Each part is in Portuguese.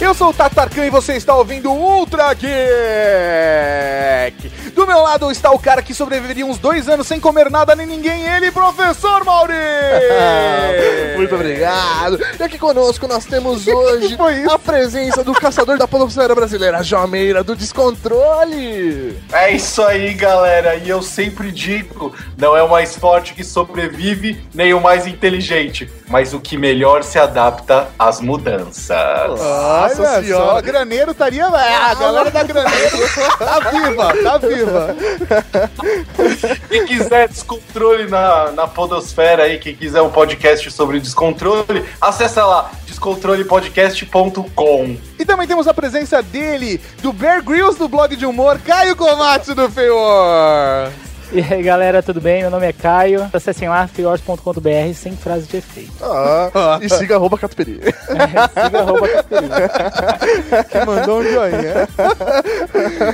Eu sou o Tatarkan e você está ouvindo Ultra Geek! Do meu lado está o cara que sobreviveria uns dois anos sem comer nada nem ninguém, ele, Professor Mauri! Muito obrigado. E aqui conosco nós temos hoje a presença do caçador da podosfera brasileira, Jomeira do Descontrole. É isso aí, galera. E eu sempre digo: não é o mais forte que sobrevive, nem o mais inteligente, mas o que melhor se adapta às mudanças. Olha Nossa só, senhora. Graneiro estaria. Ah, a galera da Graneiro tá viva, tá viva. Quem quiser descontrole na, na Podosfera aí, quem quiser um podcast sobre descontrole, acessa lá descontrolepodcast.com. E também temos a presença dele, do Bear Grylls do blog de humor, Caio Komatsu do Feor. E aí galera, tudo bem? Meu nome é Caio. Acessem lá, fiors.com.br sem frase de efeito. Ah, e siga arroba Catuperi. Siga arroba Catarina. que mandou um joinha.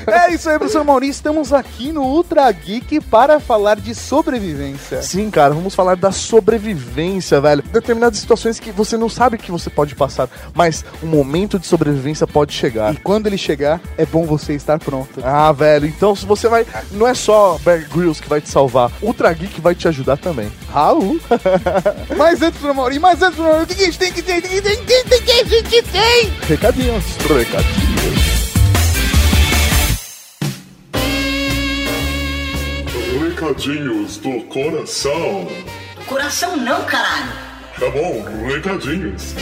é isso aí, professor Maurício. Estamos aqui no Ultra Geek para falar de sobrevivência. Sim, cara, vamos falar da sobrevivência, velho. Determinadas situações que você não sabe que você pode passar, mas um momento de sobrevivência pode chegar. E quando ele chegar, é bom você estar pronto. Ah, velho, então se você vai. Não é só Bear Grylls que vai te salvar, Ultra Geek vai te ajudar também. Raul. mas antes, professor Maurício, mas antes, professor Maurício, o que a gente tem que ter? O que a gente tem que ter? O que a gente tem? Recadinhos. Recadinhos. Recadinhos do coração. Coração não, caralho. Tá bom, recadinhos.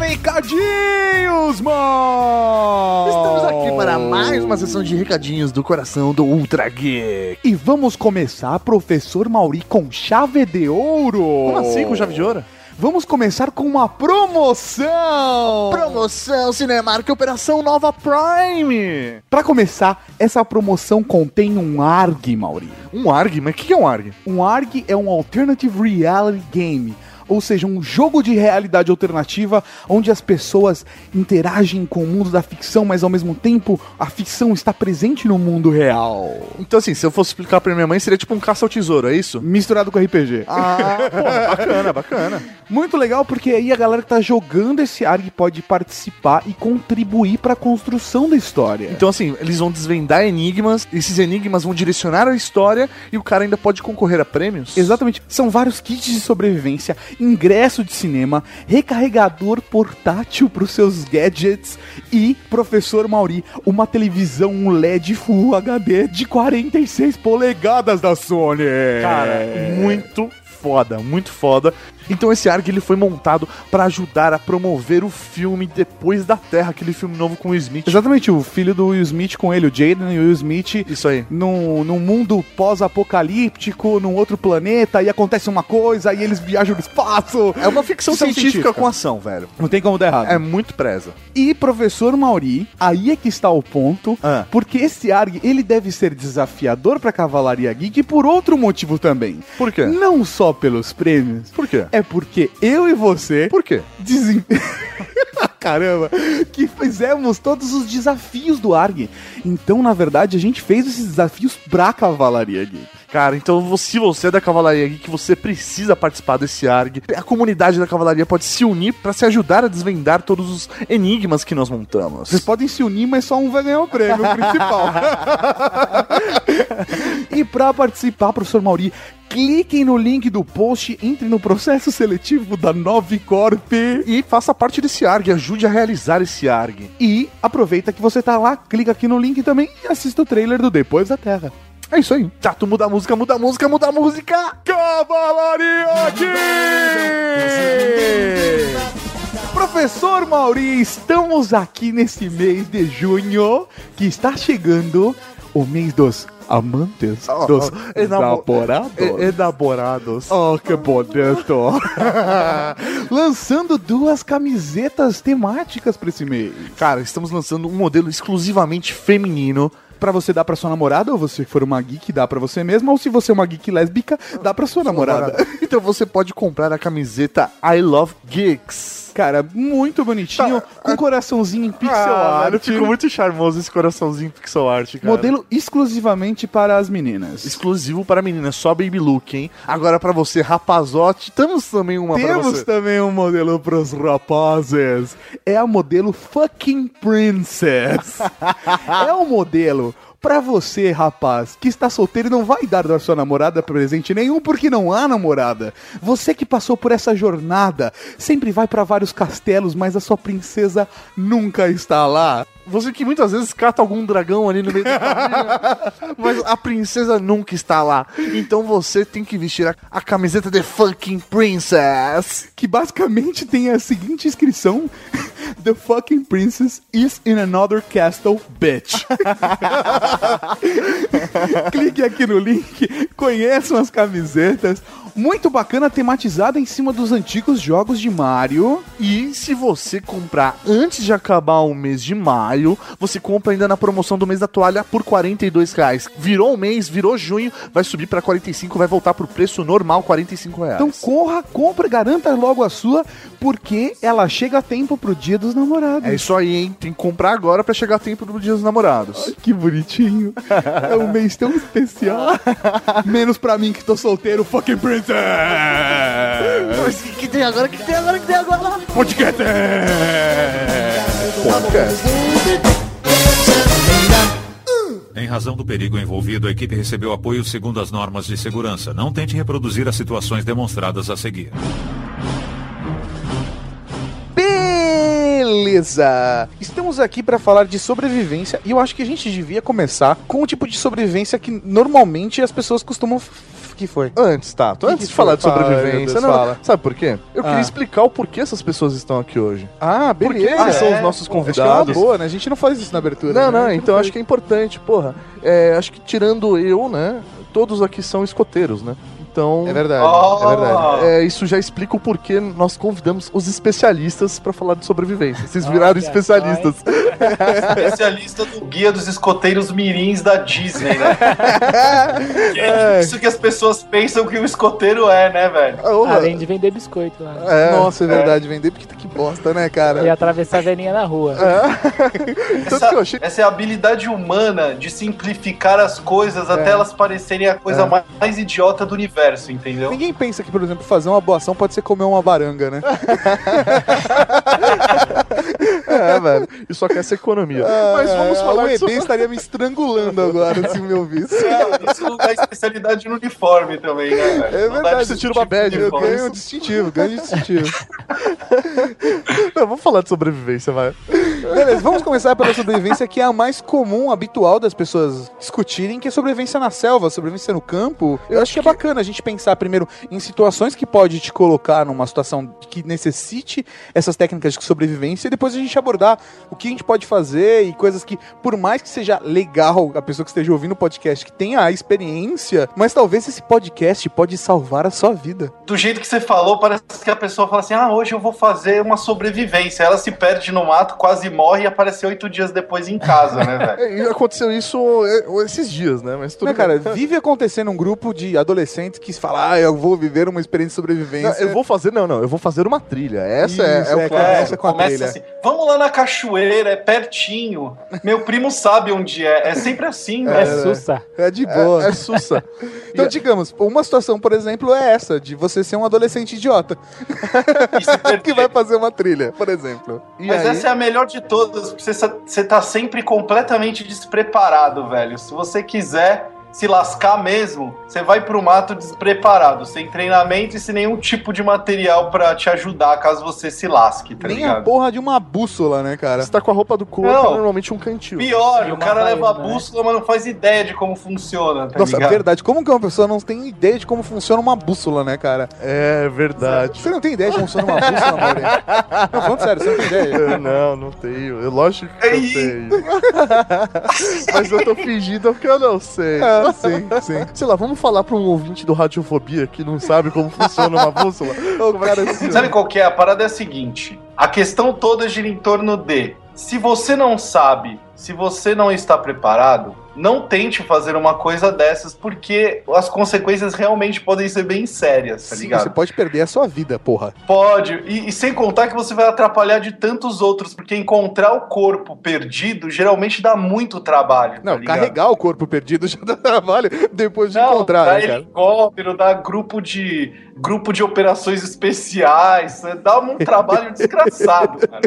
Recadinhos, mano! Estamos aqui para mais uma sessão de recadinhos do coração do Ultra Geek. E vamos começar, professor Mauri, com chave de ouro. Como assim com chave de ouro? Vamos começar com uma promoção. Promoção Cinemark Operação Nova Prime. Pra começar, essa promoção contém um ARG, Mauri. Um ARG? Mas o que é um ARG? Um ARG é um Alternative Reality Game. Ou seja, um jogo de realidade alternativa onde as pessoas interagem com o mundo da ficção, mas ao mesmo tempo a ficção está presente no mundo real. Então, assim, se eu fosse explicar pra minha mãe, seria tipo um caça ao tesouro, é isso? Misturado com RPG. Ah, pô, bacana, bacana. Muito legal, porque aí a galera que tá jogando esse ARG pode participar e contribuir pra construção da história. Então, assim, eles vão desvendar enigmas, esses enigmas vão direcionar a história e o cara ainda pode concorrer a prêmios? Exatamente. São vários kits de sobrevivência, ingresso de cinema, recarregador portátil para os seus gadgets e, professor Mauri, uma televisão LED Full HD de 46 polegadas da Sony. Cara, muito foda, muito foda. Então esse ARG ele foi montado pra ajudar a promover o filme Depois da Terra, aquele filme novo com o Smith. Exatamente, o filho do Will Smith com ele, o Jaden e o Will Smith, Isso aí. num, num mundo pós-apocalíptico, num outro planeta, e acontece uma coisa, e eles viajam no espaço. É uma ficção, Ficção científica, científica. com ação, velho. Não tem como dar errado. É muito preza. E professor Mauri, aí é que está o ponto, Ah. porque esse ARG ele deve ser desafiador para Cavalaria Geek por outro motivo também. Por quê? Não só pelos prêmios, Por quê? É porque eu e você Por quê? desem... Caramba, que fizemos todos os desafios do ARG. Então, na verdade, a gente fez esses desafios pra Cavalaria Geek. Cara, então se você é da Cavalaria Geek, você precisa participar desse ARG. A comunidade da Cavalaria pode se unir pra se ajudar a desvendar todos os enigmas que nós montamos. Vocês podem se unir, mas só um vai ganhar o prêmio principal. e pra participar, professor Mauri, cliquem no link do post, entre no processo seletivo da Novicorp E faça parte desse ARG, ajude a realizar esse ARG. e aproveita que você tá lá, clica aqui no link também e assista o trailer do Depois da Terra. É isso aí. Tá, tu muda a música, muda a música, muda a música! Cavalaria Geek! Professor Mauri, estamos aqui nesse mês de junho que está chegando o mês dos amantes, Oh, dos oh, enamo- namorados. E- Enamorados. Oh, que bonito! Lançando duas camisetas temáticas para esse mês. Cara, estamos lançando um modelo exclusivamente feminino. Pra você dar pra sua namorada, ou você for uma geek, dá pra você mesma, ou se você é uma geek lésbica, dá pra sua namorada. Então você pode comprar a camiseta I Love Geeks. Cara, muito bonitinho, com coraçãozinho em pixel Ah, art. ficou muito charmoso esse coraçãozinho pixel art, cara. Modelo exclusivamente para as meninas. exclusivo para meninas, só baby look, hein? Agora pra você, rapazote, temos também uma pra Temos também um modelo pros rapazes. É a modelo Fucking Princess. é um modelo pra você, rapaz, que está solteiro e não vai dar da sua namorada presente nenhum porque não há namorada. Você que passou por essa jornada, sempre vai pra vários castelos, mas a sua princesa nunca está lá. Você que muitas vezes cata algum dragão ali no meio do caminho, mas a princesa nunca está lá. Então você tem que vestir a, a camiseta de fucking princess. que basicamente tem a seguinte inscrição: The fucking princess is in another castle, bitch. Clique aqui no link, conheçam as camisetas. Muito bacana, tematizada em cima dos antigos jogos de Mario. E se você comprar antes de acabar o mês de maio, você compra ainda na promoção do mês da toalha por 42 reais. Virou o mês, virou junho, vai subir pra 45, vai voltar pro preço normal, 45 reais. Então corra, compra, garanta logo a sua, porque ela chega a tempo pro dia dos namorados. É isso aí, hein? Tem que comprar agora pra chegar a tempo do Dia dos Namorados. Que bonitinho. É um mês tão especial. Menos pra mim que tô solteiro, fucking Mas o que, que tem agora? O que, tem agora? O que tem agora? Podcast. Podcast. Em razão do perigo envolvido, a equipe recebeu apoio segundo as normas de segurança. Não tente reproduzir as situações demonstradas a seguir. Beleza! Estamos aqui pra falar de sobrevivência e eu acho que a gente devia começar com o tipo de sobrevivência que normalmente as pessoas costumam. Que foi? Antes, tá. Que antes que de falar de sobrevivência. não, fala. Sabe por quê? Eu queria Ah. explicar o porquê essas pessoas estão aqui hoje. Ah, beleza. eles são é. os nossos Acho que é convidados? boa, né? A gente não faz isso na abertura. Não, né? não, então acho que é importante, porra. É, acho que tirando eu, né? Todos aqui são escoteiros, né? Então. É verdade, Oh! é verdade. é, isso já explica o porquê nós convidamos os especialistas pra falar de sobrevivência. Vocês viraram Olha especialistas. Especialista do guia dos escoteiros mirins da Disney, né? Que é isso que as pessoas pensam que o escoteiro é, né, velho? Ah. Além de vender biscoito lá. É, Nossa, é verdade, vender porque que bosta, né, cara? E atravessar a velhinha na rua. tanto Essa, achei. essa é a habilidade humana de simplificar as coisas até elas parecerem a coisa É. mais, mais idiota do universo, entendeu? Ninguém pensa que, por exemplo, fazer uma boa ação pode ser comer uma baranga, né? É, velho. E só quer essa economia. Mas vamos Ah, falar O ED estaria me estrangulando agora se me ouvisse. É, Isso não dá especialidade no uniforme também, né, velho? É Não verdade, você tira uma bad, Eu ganho um distintivo, ganho um distintivo. Não, vamos falar de sobrevivência, vai. Beleza, vamos começar pela sobrevivência que é a mais comum, habitual das pessoas discutirem, que é sobrevivência na selva, sobrevivência no campo. Eu acho que é bacana a gente pensar primeiro em situações que pode te colocar numa situação que necessite essas técnicas de sobrevivência e depois a gente abordar o que a gente pode fazer e coisas que, por mais que seja legal a pessoa que esteja ouvindo o podcast que tenha a experiência, mas talvez esse podcast pode salvar a sua vida. Do jeito que você falou, parece que a pessoa fala assim: ah, hoje eu vou fazer uma sobrevivência. Ela se perde no mato, quase morre e aparece oito dias depois em casa, né, velho? É, E aconteceu isso é, esses dias, né? Mas tudo Né, bem. cara, vive acontecendo um grupo de adolescentes que fala, ah, eu vou viver uma experiência de Não, sobrevivência. eu vou fazer, não, não, eu vou fazer uma trilha. Essa é, Isso, é o é, cara. Começa com a começa trilha. assim, vamos lá na cachoeira, é pertinho. Meu primo sabe onde é. É sempre assim, É, né? sussa. É de boa. É, é sussa. Então, digamos, uma situação, por exemplo, é essa, de você ser um adolescente idiota E que vai fazer uma trilha, por exemplo. E Mas aí, essa é a melhor de todas, porque você, você tá sempre completamente despreparado, velho. Se você quiser se lascar mesmo, você vai pro mato despreparado, sem treinamento e sem nenhum tipo de material pra te ajudar caso você se lasque, tá Nem a ligado? porra de uma bússola, né, cara? você tá com a roupa do corpo, Não. é normalmente um cantil. Pior, o cara leva a né? bússola, mas não faz ideia de como funciona, tá Nossa, é ligado? verdade. Como que uma pessoa não tem ideia de como funciona uma bússola, né, cara? É verdade. Você não tem ideia de como funciona uma bússola, Mauri? Não, falando sério, você não tem ideia. Eu não, não tenho. Eu, lógico que eu Ei. tenho. Mas eu tô fingindo porque eu não sei. Ah, sim, sim. Sei lá, vamos falar pra um ouvinte do Radiofobia que não sabe como funciona uma bússola? Assim, Sabe qual que é? A parada é a seguinte: a questão toda gira em torno de se você não sabe, se você não está preparado, não tente fazer uma coisa dessas, porque as consequências realmente podem ser bem sérias, tá Sim, ligado? você pode perder a sua vida, porra. Pode, e, e sem contar que você vai atrapalhar de tantos outros, porque encontrar o corpo perdido geralmente dá muito trabalho. Não, tá carregar o corpo perdido já dá trabalho depois de Não, encontrar, dá né, cara? helicóptero, dá grupo de grupo de operações especiais, dá um trabalho desgraçado, cara.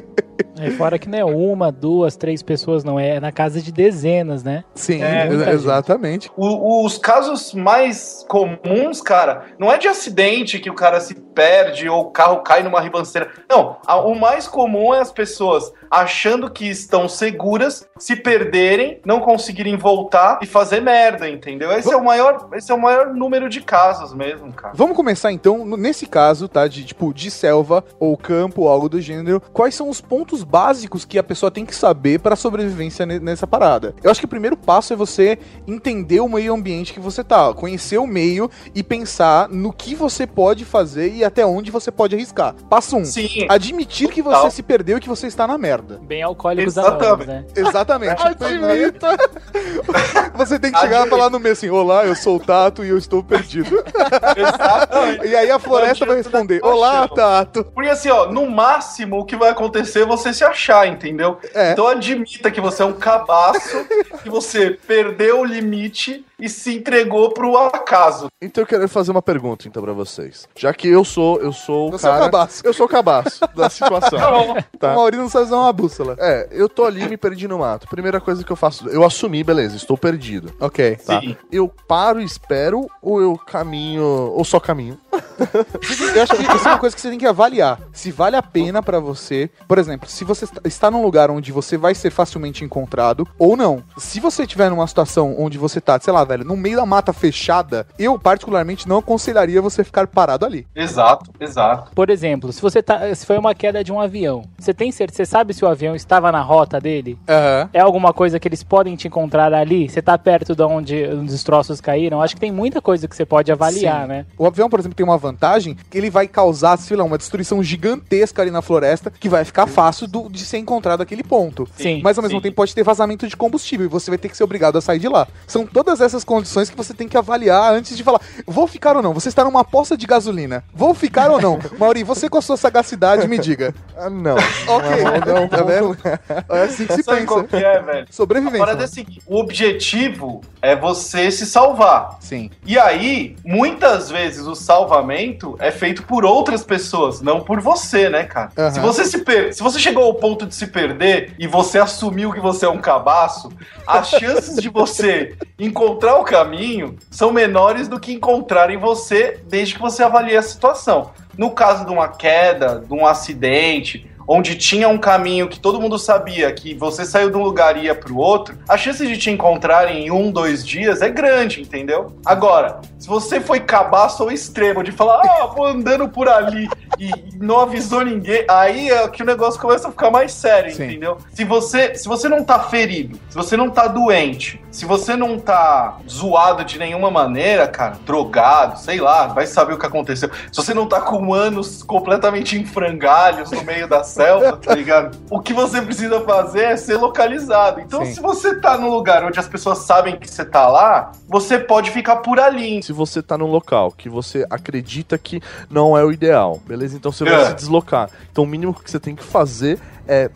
É, fora que não é uma, duas, três pessoas, não. É na casa de dezenas, né? Sim, É, exatamente. O- os casos mais comuns, cara, não é de acidente que o cara se perde ou o carro cai numa ribanceira. Não, a- o mais comum é as pessoas achando que estão seguras, se perderem, não conseguirem voltar e fazer merda, entendeu? Esse é o maior, esse é o maior número de casos mesmo, cara. Vamos começar então, nesse caso, tá? De tipo, de selva ou campo, algo do gênero. Quais são os pontos básicos que a pessoa tem que saber para sobrevivência ne- nessa parada? Eu acho que o primeiro passo é você entender o meio ambiente que você tá, conhecer o meio e pensar no que você pode fazer e até onde você pode arriscar. Passo 1. Um, Sim, admitir que você se perdeu e que você está na merda. Bem alcoólicos Exatamente. anônimos, né? Exatamente. Admita! Você tem que chegar e falar no meio assim: Olá, eu sou o Tato e eu estou perdido. exatamente. E aí a floresta vai responder: Olá, Tato. Porque assim, ó, no máximo o que vai acontecer é você se achar, entendeu? É. Então admita que você é um cabaço, que você perdeu o limite e se entregou pro acaso. Então eu quero fazer uma pergunta então para vocês. Já que eu sou, eu sou o Você é cara, cabaço. eu sou o cabaço da situação. Tá. O Maurício não sabe usar uma bússola. É, eu tô ali me perdi no mato. Primeira coisa que eu faço, eu assumi, beleza, estou perdido. Ok. Tá. Sim. Eu paro e espero ou eu caminho ou só caminho? Eu acho que isso é uma coisa que você tem que avaliar. Se vale a pena pra você. Por exemplo, se você est- está num lugar onde você vai ser facilmente encontrado ou não. Se você estiver numa situação onde você tá, sei lá, velho, no meio da mata fechada, eu particularmente não aconselharia você ficar parado ali. Exato, exato. Por exemplo, se você tá. Se foi uma queda de um avião, você tem certeza, você sabe se o avião estava na rota dele? Aham. É alguma coisa que eles podem te encontrar ali? Você tá perto de onde os destroços caíram? Acho que tem muita coisa que você pode avaliar, Sim. né? O avião, por exemplo, tem uma vantagem que ele vai causar, sei lá, uma destruição gigantesca ali na floresta que vai ficar fácil do- de ser encontrado aquele ponto. Sim. Mas ao mesmo sim. tempo pode ter vazamento de combustível e você vai ter que ser obrigado a sair de lá. São todas essas condições que você tem que avaliar antes de falar, vou ficar ou não? Você está numa poça de gasolina. Vou ficar ou não? Mauri, você com a sua sagacidade me diga. Ah, não. Ok, Não, não, tá vendo? É assim que se Sabe qual pensa. que é, velho? Sobrevivência. parada é a seguinte, o objetivo é você se salvar. Sim. E aí, muitas vezes o salvamento é feito por outras pessoas, não por você, né, cara? Aham. Se você se per... se você chegou ao ponto de se perder e você assumiu que você é um cabaço, as chances de você encontrar o caminho são menores do que encontrarem você desde que você avalie a situação. No caso de uma queda, de um acidente, onde tinha um caminho que todo mundo sabia que você saiu de um lugar e ia pro outro, a chance de te encontrarem em um, dois dias é grande, entendeu? Agora, se você foi cabaço ao extremo de falar, ah, vou andando por ali e não avisou ninguém, aí é que o negócio começa a ficar mais sério, Sim. entendeu? Se você, se você não tá ferido, se você não tá doente, se você não tá zoado de nenhuma maneira, cara, drogado, sei lá, vai saber o que aconteceu. Se você não tá com anos completamente em frangalhos no meio da selva, tá ligado? O que você precisa fazer é ser localizado. Então, Sim. se você tá num lugar onde as pessoas sabem que você tá lá, você pode ficar por ali. Se você tá num local que você acredita que não é o ideal, beleza? Então você vai É. se deslocar. Então o mínimo que você tem que fazer é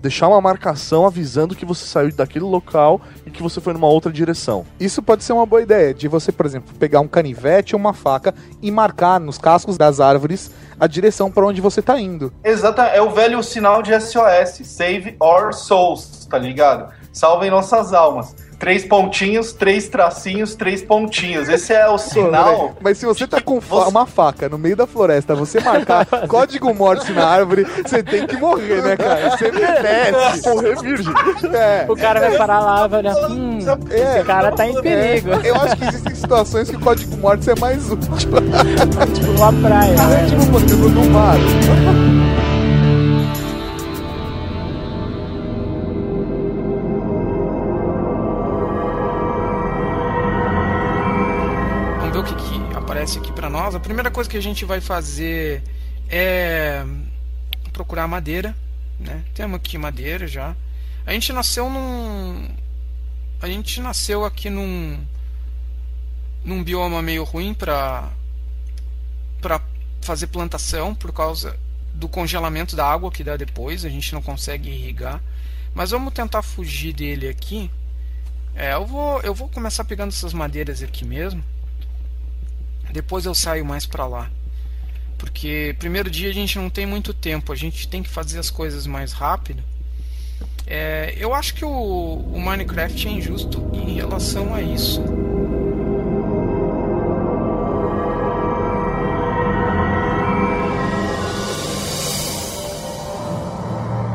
deixar uma marcação avisando que você saiu daquele local e que você foi numa outra direção. Isso pode ser uma boa ideia, de você, por exemplo, pegar um canivete ou uma faca e marcar nos cascos das árvores a direção para onde você tá indo. Exata, é o velho sinal de SOS, Save Our Souls, tá ligado? Salvem nossas almas. Três pontinhos, três tracinhos, três pontinhos. Esse é o sinal. Mas se você tá com fa- Você- uma faca no meio da floresta, você marcar código morte na árvore, você tem que morrer, né, cara? Você merece. Morrer virgem. É. O cara vai parar lá vai olhar, hum, É, esse cara tá em perigo. Eu acho que existem situações que o código morte é mais útil. tipo numa praia, né? tipo, por exemplo, no mar. Nós. A primeira coisa que a gente vai fazer é procurar madeira, né? Temos aqui madeira já. A gente nasceu num a gente nasceu aqui num num bioma meio ruim para para fazer plantação por causa do congelamento da água que dá depois, a gente não consegue irrigar. Mas vamos tentar fugir dele aqui. É, eu vou eu vou começar pegando essas madeiras aqui mesmo. Depois eu saio mais para lá. Porque primeiro dia a gente não tem muito tempo, a gente tem que fazer as coisas mais rápido. É, eu acho que o, o Minecraft é injusto em relação a isso.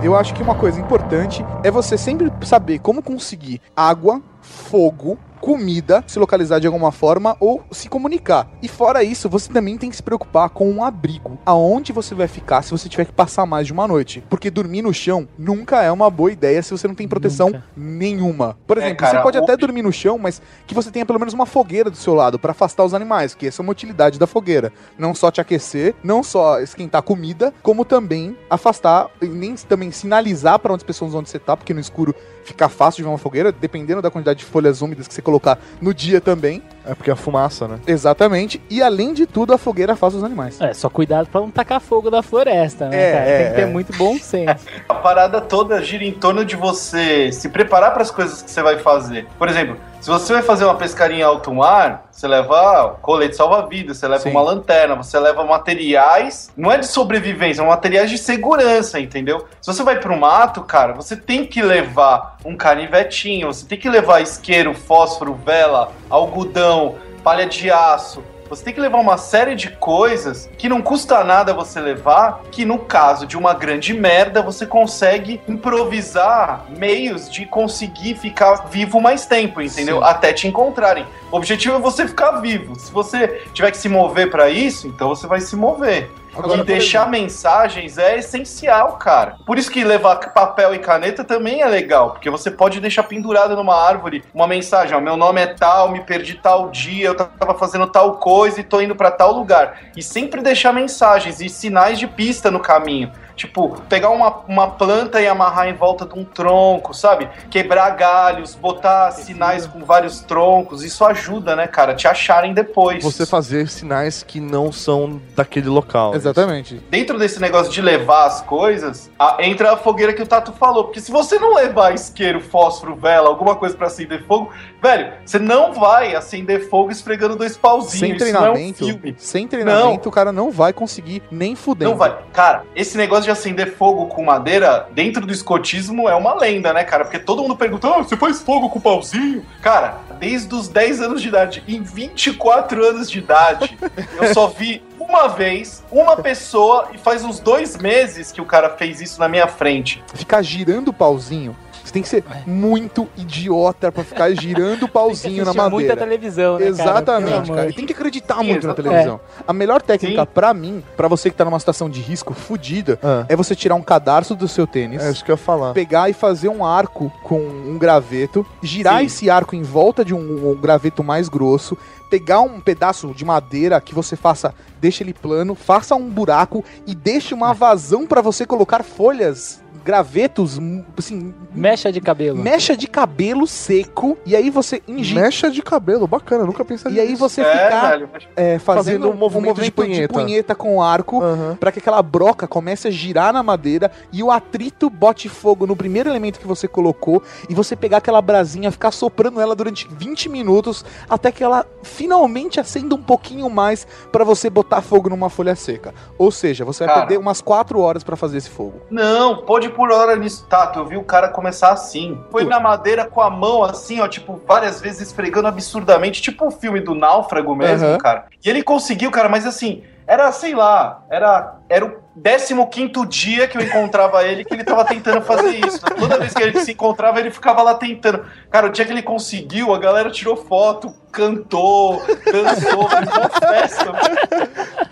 Eu acho que uma coisa importante é você sempre saber como conseguir água, fogo, comida, se localizar de alguma forma ou se comunicar. E fora isso, você também tem que se preocupar com um abrigo. Aonde você vai ficar se você tiver que passar mais de uma noite? Porque dormir no chão nunca é uma boa ideia se você não tem proteção Nunca. nenhuma. Por É, exemplo, cara, você pode até dormir no chão, mas que você tenha pelo menos uma fogueira do seu lado pra afastar os animais, que essa é uma utilidade da fogueira. Não só te aquecer, não só esquentar comida, como também afastar e nem também sinalizar para outras pessoas onde você tá, porque no escuro fica fácil de ver uma fogueira, dependendo da quantidade de folhas úmidas que você colocar no dia também. É porque a fumaça, né? Exatamente. E além de tudo, a fogueira afasta os animais. É, só cuidado pra não tacar fogo da floresta, né, É, cara? é, Tem que ter é. muito bom senso. A parada toda gira em torno de você se preparar para as coisas que você vai fazer. Por exemplo, se você vai fazer uma pescaria em alto mar, você leva colete salva-vidas, você leva Sim. uma lanterna, você leva materiais, não é de sobrevivência, são materiais de segurança, entendeu? Se você vai pro mato, cara, você tem que levar um canivetinho, você tem que levar isqueiro, fósforo, vela, algodão, palha de aço, você tem que levar uma série de coisas que não custa nada você levar, que no caso de uma grande merda, você consegue improvisar meios de conseguir ficar vivo mais tempo, entendeu? Sim. Até te encontrarem. O objetivo é você ficar vivo. Se você tiver que se mover pra isso, então você vai se mover. Agora, e deixar mensagens é essencial, cara. Por isso que levar papel e caneta também é legal, porque você pode deixar pendurado numa árvore uma mensagem, ó, meu nome é tal, me perdi tal dia, eu tava fazendo tal coisa e tô indo pra tal lugar. E sempre deixar mensagens e sinais de pista no caminho. Tipo, pegar uma, uma planta e amarrar em volta de um tronco, sabe? Quebrar galhos, botar sinais com vários troncos. Isso ajuda, né, cara? Te acharem depois. Você fazer sinais que não são daquele local. né? Exatamente. dentro desse negócio de levar as coisas, a- entra a fogueira que o Tato falou. Porque se você não levar isqueiro, fósforo, vela, alguma coisa pra acender fogo, velho, você não vai acender fogo esfregando dois pauzinhos. Sem Isso treinamento, não é um filme. sem treinamento, Não. o cara não vai conseguir nem fudendo. Não vai. Cara, esse negócio de acender fogo com madeira dentro do escotismo é uma lenda, né, cara? Porque todo mundo pergunta: ah, você faz fogo com pauzinho? Cara, desde os 10 anos de idade, em 24 anos de idade, eu só vi uma vez uma pessoa e faz uns dois meses que o cara fez isso na minha frente. Ficar girando o pauzinho. Tem que ser muito idiota pra ficar girando o pauzinho na Assistir muita madeira. televisão, né, Exatamente, amor cara. E tem que acreditar Sim, muito na televisão. A melhor técnica Sim. pra mim, pra você que tá numa situação de risco fudida, Ah, é você tirar um cadarço do seu tênis. é isso que eu ia falar. Pegar e fazer um arco com um graveto, girar Sim. esse arco em volta de um, um graveto mais grosso, pegar um pedaço de madeira que você faça, deixa ele plano, faça um buraco e deixe uma vazão pra você colocar folhas, gravetos, assim, Mecha de cabelo. mecha de cabelo seco e aí você injeta Mecha de cabelo, bacana, nunca pensei e aí nisso. você é, ficar é, fazendo Fazendo um movimento de punheta. com o arco Aham. pra que aquela broca comece a girar na madeira e o atrito bote fogo no primeiro elemento que você colocou e você pegar aquela brasinha, ficar soprando ela durante 20 minutos até que ela finalmente acenda um pouquinho mais pra você botar fogo numa folha seca. Ou seja, você vai Cara. perder umas 4 horas pra fazer esse fogo. Não, pode por hora nisso, Tato. Eu vi o cara começar assim. Foi na madeira com a mão, assim, ó, tipo, várias vezes esfregando absurdamente, tipo o filme do Náufrago mesmo, Aham. cara. E ele conseguiu, cara, mas assim, era, sei lá, era, era o 15 dia que eu encontrava ele que ele tava tentando fazer isso. Toda vez que a gente se encontrava, ele ficava lá tentando. Cara, o dia que ele conseguiu, a galera tirou foto, cantou, dançou, fez uma festa.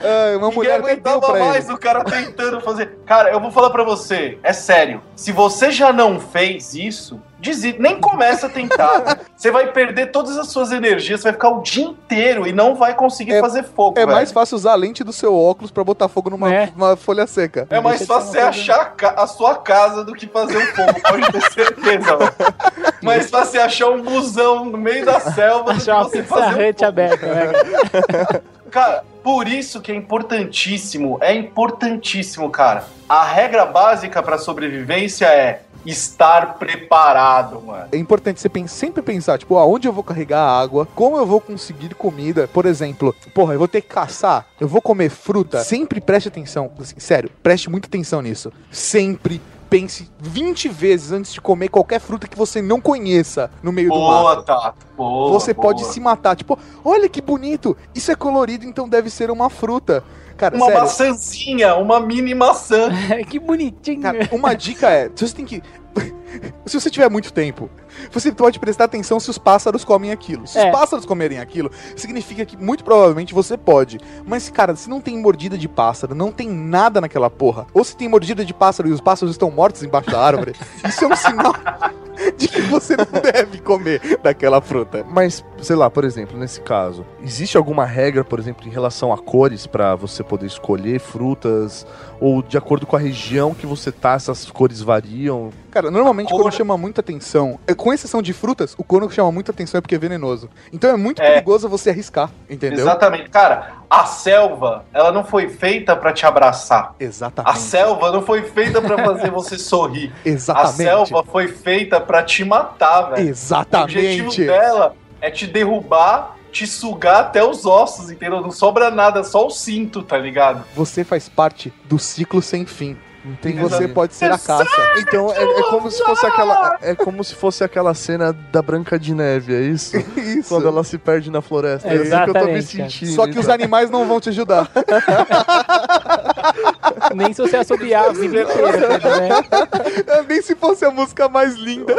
Ah, uma Ninguém mulher deu aguentava mais ele. o cara tentando fazer. Cara, eu vou falar pra você, é sério. Se você já não fez isso, desiste, nem começa a tentar. você vai perder todas as suas energias, você vai ficar o dia inteiro e não vai conseguir É- fazer fogo, É velho. mais fácil usar a lente do seu óculos pra botar fogo numa É. uma folha seca. É mais fácil você achar a, a sua casa do que fazer o fogo, pode ter certeza. mais fácil é achar um busão no meio da selva do que Achar você fazer um aberta, né? cara? Cara, por isso que é importantíssimo, é importantíssimo, cara. A regra básica pra sobrevivência é estar preparado, mano. É importante você sempre pensar, tipo, aonde eu vou carregar a água, como eu vou conseguir comida. Por exemplo, porra, eu vou ter que caçar, eu vou comer fruta. Sempre preste atenção, assim, sério, preste muita atenção nisso. Sempre pense 20 vezes antes de comer qualquer fruta que você não conheça no meio do mato. Boa, Tato. Boa. Você boa. pode se matar. Tipo, olha que bonito. Isso é colorido, então deve ser uma fruta. Cara, Uma sério. maçãzinha, uma mini maçã. que bonitinho. Cara, uma dica é, se você tem que. Se você tiver muito tempo, você pode prestar atenção se os pássaros comem aquilo. Se É. os pássaros comerem aquilo, significa que muito provavelmente você pode. Mas, cara, se não tem mordida de pássaro, não tem nada naquela porra. Ou se tem mordida de pássaro e os pássaros estão mortos embaixo da árvore, isso é um sinal de que você não deve comer daquela fruta. Mas, sei lá, por exemplo, nesse caso, existe alguma regra, por exemplo, em relação a cores pra você poder escolher frutas? Ou de acordo com a região que você tá, essas cores variam? Cara, normalmente A cor- quando chama muita atenção, é, com exceção de frutas, o couro que chama muita atenção é porque é venenoso. Então é muito É. perigoso você arriscar, entendeu? Exatamente. Cara, a selva, ela não foi feita pra te abraçar. Exatamente. A selva não foi feita pra fazer você sorrir. A Exatamente. selva foi feita pra te matar, velho. O objetivo Exatamente. dela é te derrubar, te sugar até os ossos, entendeu? Não sobra nada, só o cinto, tá ligado? Você faz parte do ciclo sem fim. Entendi. você pode ser a caça. Então é, é como se fosse aquela é como se fosse aquela cena da Branca de Neve, é isso? Isso. Quando ela se perde na floresta. É, isso que eu tô me sentindo. Só que os então. animais não vão te ajudar. Nem se você assobiar a vida inteira, né? Nem se fosse a música mais linda.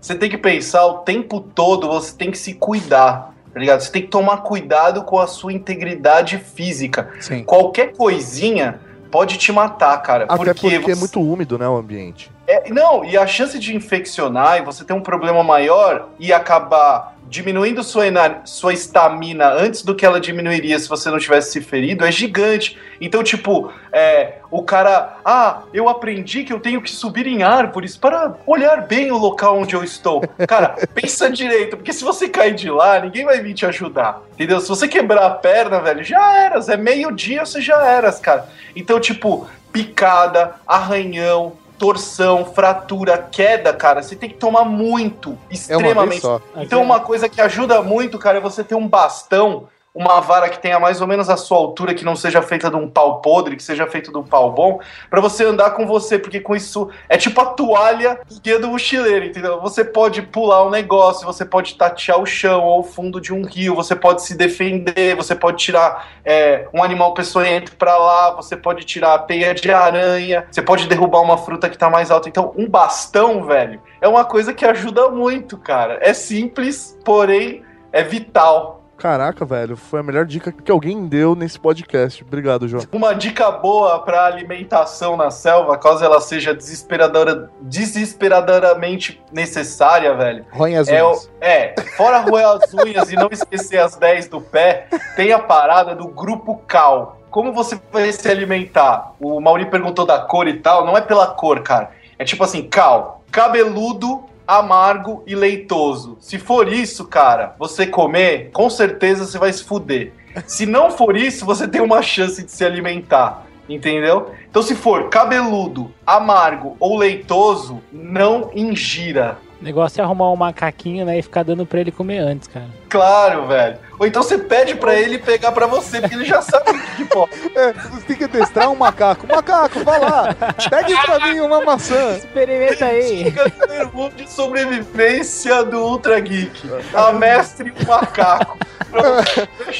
Você tem que pensar o tempo todo, você tem que se cuidar, tá ligado? Você tem que tomar cuidado com a sua integridade física. Sim. Qualquer coisinha pode te matar, cara. Até porque, é você- muito úmido, né, o ambiente. É, não, e a chance de infeccionar e você ter um problema maior e acabar diminuindo sua estamina antes do que ela diminuiria se você não tivesse se ferido é gigante. Então, tipo, é, o cara, ah, eu aprendi que eu tenho que subir em árvores para olhar bem o local onde eu estou. Cara, pensa direito, porque se você cair de lá, ninguém vai vir te ajudar. Entendeu? Se você quebrar a perna, velho, já eras. É meio-dia, você já eras, cara. Então, tipo, picada, arranhão, torção, fratura, queda, cara, você tem que tomar muito, É uma vez extremamente. só. Então, uma coisa que ajuda muito, cara, é você ter um bastão, uma vara que tenha mais ou menos a sua altura, que não seja feita de um pau podre, que seja feito de um pau bom, pra você andar com você, porque com isso é tipo a toalha guia do mochileiro, entendeu? Você pode pular um negócio, você pode tatear o chão ou o fundo de um rio, você pode se defender, você pode tirar é, um animal peçonhento pra lá, você pode tirar a teia de aranha, você pode derrubar uma fruta que tá mais alta. Então, um bastão, velho, é uma coisa que ajuda muito, cara. É simples, porém é vital. Caraca, velho, foi a melhor dica que alguém deu nesse podcast. Obrigado, João. Uma dica boa para alimentação na selva, caso ela seja desesperadora, desesperadoramente necessária, velho. Roem as É, unhas. é, fora roer as unhas e não esquecer as 10 do pé, tem a parada do grupo Cal. Como você vai se alimentar? O Mauri perguntou da cor e tal, não é pela cor, cara. É tipo assim, Cal, cabeludo, amargo e leitoso. Se for isso, cara, você comer, com certeza você vai se fuder. Se não for isso, você tem uma chance de se alimentar. Entendeu? Então, se for cabeludo, amargo ou leitoso, não ingira. O negócio é arrumar um macaquinho, né? E ficar dando pra ele comer antes, cara. Claro, velho. Ou então você pede pra ele pegar pra você, porque ele já sabe o que pode. É, você tem que adestrar um macaco. Macaco, vai lá. Pegue pra mim uma maçã. Experimenta aí. Fica no de sobrevivência do Ultra Geek. A mestre e o macaco.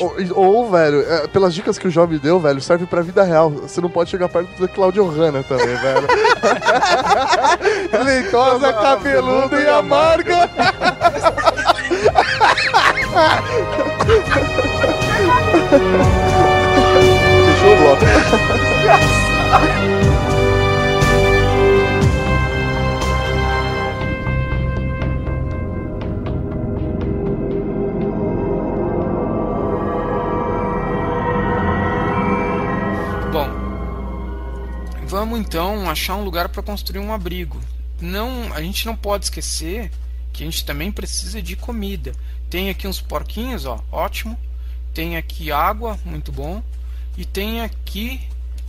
Ou, ou, velho, é, pelas dicas que o João me deu, velho, serve pra vida real. Você não pode chegar perto da Claudio Hanna também, velho. Leitosa, cabeluda e amarga. Fechou o bloco. Bom, vamos então achar um lugar para construir um abrigo. Não, a gente não pode esquecer que a gente também precisa de comida. Tem aqui uns porquinhos, ó, ótimo. Tem aqui água, muito bom. E tem aqui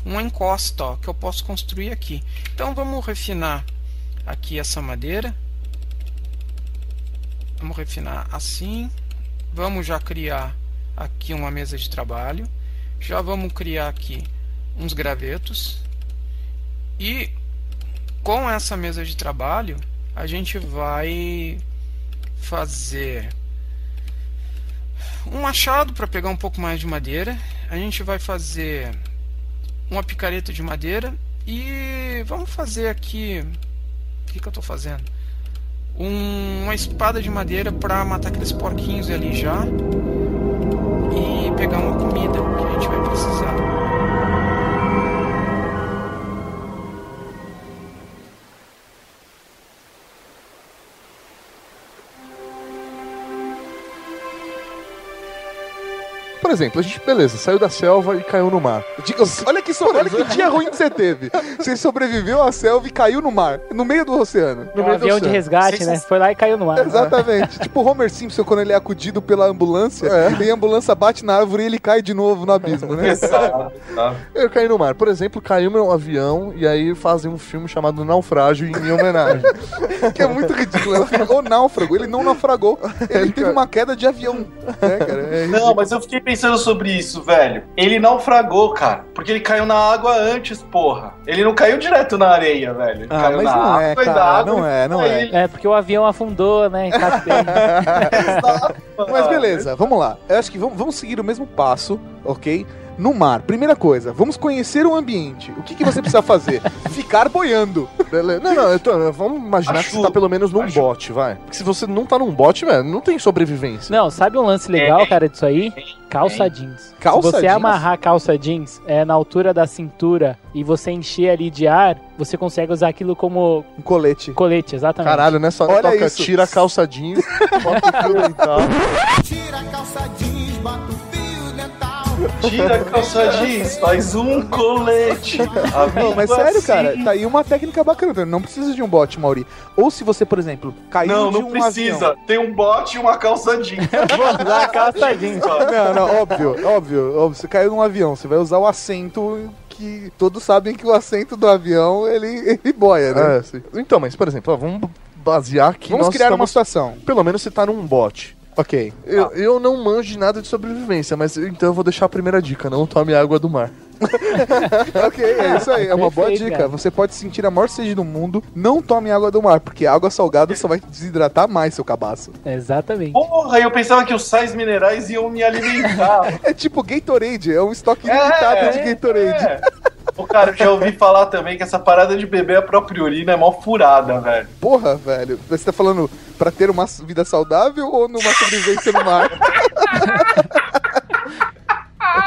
uma encosta, ó, que eu posso construir aqui. Então vamos refinar aqui essa madeira. Vamos refinar assim. Vamos já criar aqui uma mesa de trabalho. Já vamos criar aqui uns gravetos. E com essa mesa de trabalho, a gente vai fazer um machado para pegar um pouco mais de madeira. A gente vai fazer uma picareta de madeira e vamos fazer aqui o que, que eu estou fazendo? Um- uma espada de madeira para matar aqueles porquinhos ali já e pegar uma comida que a gente vai precisar. Por exemplo, a gente, beleza, saiu da selva e caiu no mar. Diga- Olha que, so- olha que dia ruim que você teve. Você sobreviveu à selva e caiu no mar, no meio do oceano. É um avião de resgate, né? Foi lá e caiu no ar. Exatamente. tipo o Homer Simpson quando ele é acudido pela ambulância e a ambulância bate na árvore e ele cai de novo no abismo, né? Exato? Eu caí no mar. Por exemplo, caiu meu avião e aí fazem um filme chamado Naufrágio em minha homenagem. que é muito ridículo. É o Náufrago. Ele não naufragou. Ele teve uma queda de avião. Né, cara? É Não, mas eu fiquei pensando sobre isso, velho. Ele naufragou, cara. Porque ele caiu na água antes, porra. Ele não caiu direto na areia, velho. Ele Ah, caiu mas na não é, água da cara, água não é, não é. É, porque o avião afundou, né? Encapei. Mas beleza, vamos lá. Eu acho que vamos, vamos seguir o mesmo passo, ok? No mar, primeira coisa, vamos conhecer o ambiente. O que, que você precisa fazer? Ficar boiando. Beleza. Não, não, eu tô- vamos imaginar que você tá pelo menos num Ajuda. bote, vai. Porque se você não tá num bote, velho, não tem sobrevivência. Não, sabe um lance legal, cara, disso aí? Calça jeans. Calça Se você jeans? amarrar a calça jeans é, na altura da cintura e você encher ali de ar, você consegue usar aquilo como Um colete. colete, exatamente. Caralho, nessa hora Olha toca, isso. tira a calça jeans, bota o fio dental. Tira a calça jeans, bota o. Tira a calça jeans, faz um colete. Não, mas sério, assim. cara, tá aí uma técnica bacana. Não precisa de um bote, Mauri. Ou se você, por exemplo, caiu Não, de não um precisa. avião. Tem um bote e uma calça jeans. Vou usar a calça jeans. Não, não, óbvio, óbvio, óbvio. Você caiu num avião, você vai usar o assento que todos sabem que o assento do avião, ele, ele boia, né? É, sim. Então, mas, por exemplo, ó, vamos basear que Vamos nós criar uma estamos, situação. pelo menos você tá num bote. Ok. Eu, eu não manjo de nada de sobrevivência, mas então eu vou deixar a primeira dica, não tome água do mar. Ok, é isso aí, é uma boa dica. cara. Você pode sentir a maior sede do mundo, não tome água do mar, porque a água salgada só vai desidratar mais seu cabaço. Exatamente. Porra, eu pensava que os sais minerais iam me alimentar. É tipo Gatorade, é um estoque É, limitado de é, Gatorade. É. Ô, cara, eu já ouvi falar também que essa parada de beber a própria urina é mó furada, velho. Porra, velho. Você tá falando pra ter uma vida saudável ou numa sobrevivência no mar?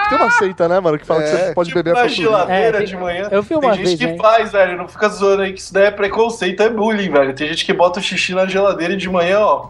Tem uma seita, né, mano, que fala que É, você pode Tipo beber a geladeira É, tem- de manhã. eu vi uma Tem gente vez, que né? faz, velho. Não fica zoando aí que isso daí é preconceito, é bullying, velho. Tem gente que bota o xixi na geladeira e de manhã, ó.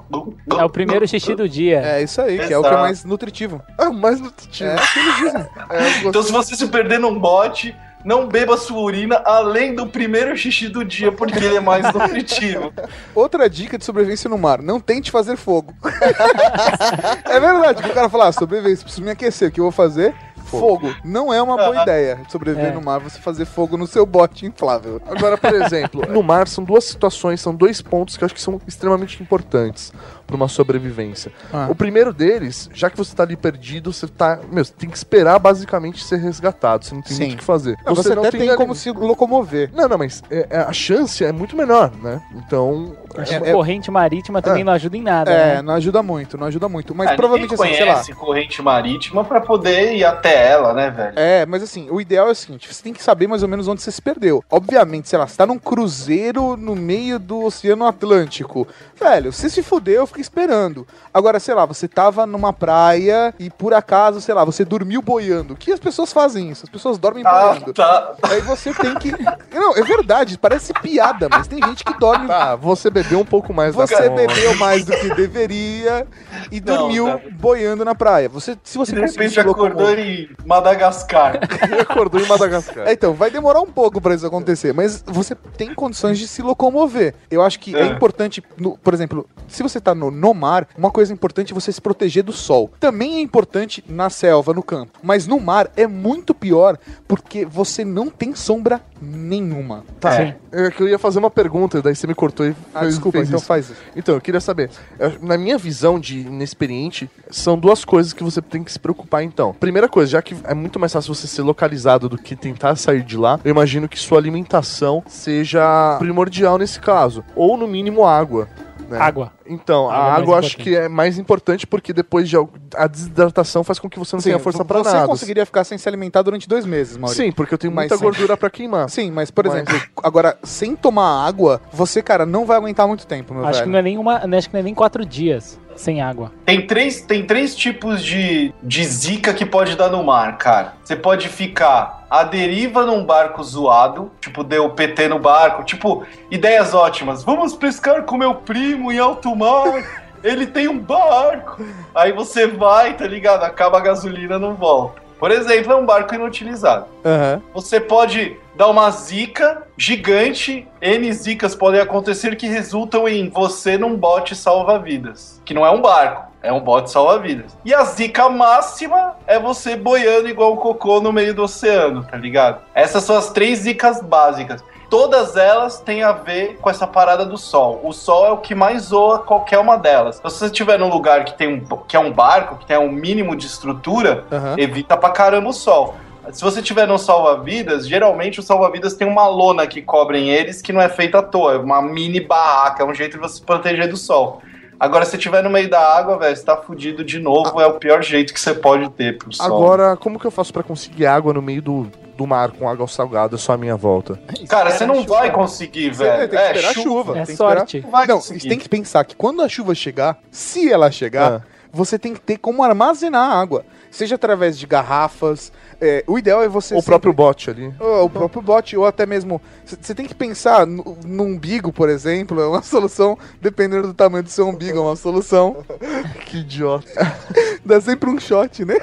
É o primeiro xixi do dia. É isso aí, que é o que é Exato. mais nutritivo. Ah, mais nutritivo. É dizem. É, eu Então, se você se perder num bote, não beba sua urina além do primeiro xixi do dia, porque ele é mais nutritivo. Outra dica de sobrevivência no mar: não tente fazer fogo. é verdade, que o cara fala, ah, sobrevivência, preciso me aquecer, o que eu vou fazer? Fogo. Não é uma boa ideia de sobreviver É. no mar você fazer fogo no seu bote inflável. Agora, por exemplo, no mar são duas situações, são dois pontos que eu acho que são extremamente importantes para uma sobrevivência. Ah. O primeiro deles, já que você tá ali perdido, você tá, meu, você tem que esperar basicamente ser resgatado, você não tem Sim. muito o que fazer. Não, você, não até tem, ali- como se locomover. Não, não, mas é- é- a chance é muito menor, né? Então, É- que é- corrente marítima também É. não ajuda em nada. É, né? não ajuda muito, não ajuda muito. Mas provavelmente assim, sei lá. conhece corrente marítima pra poder ir até ela, né, velho? É, mas assim, o ideal é o seguinte: você tem que saber mais ou menos onde você se perdeu. Obviamente, sei lá, você tá num cruzeiro no meio do Oceano Atlântico. Velho, você se fudeu, fica esperando. Agora, sei lá, você tava numa praia e por acaso, sei lá, você dormiu boiando. Que as pessoas fazem isso? As pessoas dormem Tá, boiando. tá. Aí você tem que. Não, é verdade, parece piada, mas tem gente que dorme. tá, você bebeu um pouco mais da Você conta. bebeu mais do que deveria e Não, dormiu cara. boiando na praia. Você, se você De repente acordou locomover- em Madagascar. Acordou em Madagascar. É, então, vai demorar um pouco pra isso acontecer, mas você tem condições de se locomover. Eu acho que é, É. importante, no- por exemplo, se você tá no, no mar, uma coisa importante é você se proteger do sol. Também é importante na selva, no campo. Mas no mar é muito pior porque você não tem sombra nenhuma. Tá, Sim. é que eu ia fazer uma pergunta, daí você me cortou e Ah, fez- desculpa, fez então isso. faz isso. Então, eu queria saber, eu- na minha visão de inexperiente, são duas coisas que você tem que se preocupar então. Primeira coisa, já que é muito mais fácil você ser localizado do que tentar sair de lá, eu imagino que sua alimentação seja primordial nesse caso, ou no mínimo água. Né? Água. Então, Água é a água eu acho importante. que é mais importante porque depois de a desidratação faz com que você não tenha força pra você nada. conseguiria ficar sem se alimentar durante dois meses, Maurício. Sim, porque eu tenho Mas muita sim. gordura pra queimar. Sim, mas por Mas- exemplo, agora, sem tomar água, você, cara, não vai aguentar muito tempo, meu Acho velho. que, não é nem uma, acho que não é nem quatro dias sem água. Tem três, tem três tipos de, de zica que pode dar no mar, cara. Você pode ficar à deriva num barco zoado, tipo, deu PT no barco, tipo, ideias ótimas. Vamos pescar com meu primo em alto mar. Ele tem um barco. Aí você vai, tá ligado? Acaba a gasolina, não volta. Por exemplo, é um barco inutilizado. Aham. Você pode dar uma zica gigante, N zicas podem acontecer que resultam em você num bote salva-vidas. Que não é um barco, é um bote salva-vidas. E a zica máxima é você boiando igual um cocô no meio do oceano, tá ligado? Essas são as três zicas básicas. Todas elas têm a ver com essa parada do sol. O sol é o que mais zoa qualquer uma delas. Então, se você estiver num lugar que, tem um, que é um barco, que tem um mínimo de estrutura, Aham. evita pra caramba o sol. Se você tiver no salva-vidas, geralmente o salva-vidas tem uma lona que cobrem eles que não é feita à toa, é uma mini barraca, é um jeito de você se proteger do sol. Agora, se tiver no meio da água, velho, você tá fudido de novo, é o pior jeito que você pode ter pro sol. Agora, como que eu faço pra conseguir água no meio do, do mar com água salgada só à minha volta? Cara, você não vai chuva. conseguir, velho. tem que esperar a chuva. É tem que esperar- sorte. Não vai Não, você tem que pensar que quando a chuva chegar, se ela chegar, Ah. você tem que ter como armazenar a água. Seja através de garrafas. é, o ideal é você. O sempre- próprio bote ali. Ou o próprio bote, ou até mesmo. Você tem que pensar no, no umbigo, por exemplo, é uma solução, dependendo do tamanho do seu umbigo, é uma solução. Que idiota. Dá sempre um shot, né?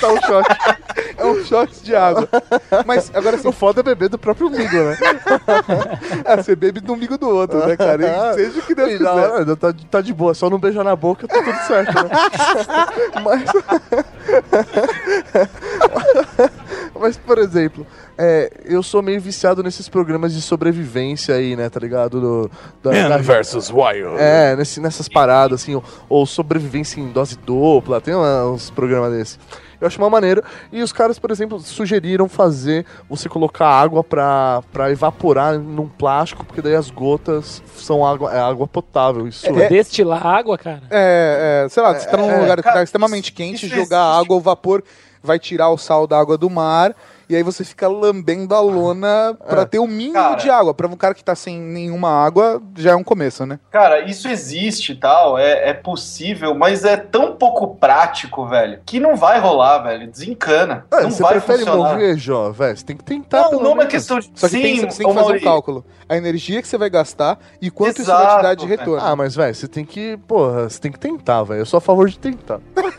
Tá um choque. É um shot de água. Mas agora assim, O foda é beber do próprio umbigo, né? ah, você bebe do umbigo do outro, né, cara? E seja o que Deus quiser. tá, tá de boa, só não beijar na boca, tá tudo certo, né? Mas. Mas, por exemplo, é, eu sou meio viciado nesses programas de sobrevivência aí, né, tá ligado? Do, da, da- versus Wild. É, nesse, nessas paradas, assim, ou, ou sobrevivência em dose dupla, tem uns programas desses. Eu acho uma maneira. E os caras, por exemplo, sugeriram fazer você colocar água pra, pra evaporar num plástico, porque daí as gotas são água, é água potável. Isso É, Destilar água, cara. É, é, sei lá, você tá num É, lugar que cara, tá extremamente quente, isso jogar existe. água ou vapor vai tirar o sal da água do mar. E aí você fica lambendo a lona pra É. ter o mínimo Cara. de água. Pra um cara que tá sem nenhuma água, já é um começo, né? Cara, isso existe e tal, é, é possível, mas é tão pouco prático, velho, que não vai rolar, velho. Desencana. É, não você vai prefere funcionar. morrer, Jó, velho? Você tem que tentar, Não, não é questão de. Só que Sim, pensa, você tem que fazer um Mauri, cálculo. A energia que você vai gastar e quanto isso Exato, vai te dar de retorno. Ah, mas, velho, você tem que. Porra, você tem que tentar, velho. Eu sou a favor de tentar.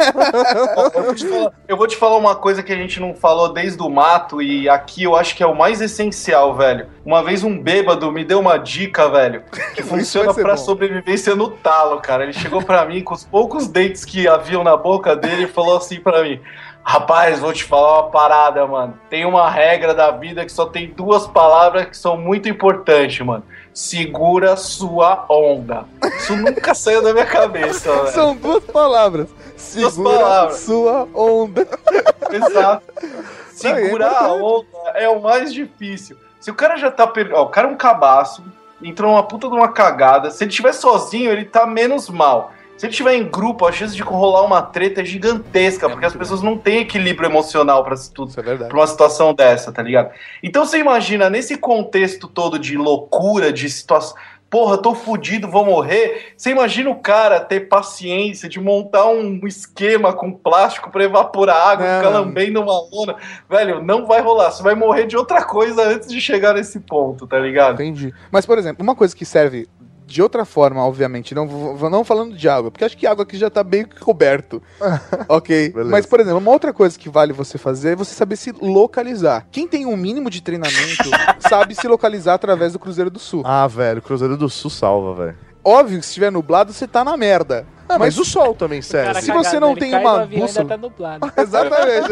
Eu vou, te falar, eu vou te falar uma coisa que a gente não falou desde o mato e aqui eu acho que é o mais essencial, velho. Uma vez um bêbado me deu uma dica, velho, que funciona pra bom. sobrevivência no talo, cara. Ele chegou pra mim com os poucos dentes que haviam na boca dele e falou assim pra mim: Rapaz, vou te falar uma parada, mano. Tem uma regra da vida que só tem duas palavras que são muito importantes, mano. Segura sua onda. Isso nunca saiu da minha cabeça, velho. São duas palavras. Duas Segura palavras. sua onda. Exato. Não, é Segurar a onda é o mais difícil. Se o cara já tá. Per... Ó, o cara é um cabaço, entrou numa puta de uma cagada. Se ele estiver sozinho, ele tá menos mal. Se ele estiver em grupo, a chance de rolar uma treta é gigantesca, porque as pessoas não têm equilíbrio emocional se tudo é pra uma situação dessa, tá ligado? Então você imagina, nesse contexto todo de loucura, de situação. Porra, tô fudido, vou morrer. Você imagina o cara ter paciência de montar um esquema com plástico pra evaporar água, Não. ficar lambendo uma lona. Velho, não vai rolar. Você vai morrer de outra coisa antes de chegar nesse ponto, tá ligado? Entendi. Mas, por exemplo, uma coisa que serve de outra forma, obviamente, não, não falando de água, porque acho que água aqui já tá bem coberto. ok. Beleza. Mas, por exemplo, uma outra coisa que vale você fazer é você saber se localizar. Quem tem um mínimo de treinamento sabe se localizar através do Cruzeiro do Sul. Ah, velho, Cruzeiro do Sul salva, velho. Óbvio que se estiver nublado, você tá na merda. Ah, mas o sol também serve. Se você não tem uma bússola- tá nublado. Exatamente.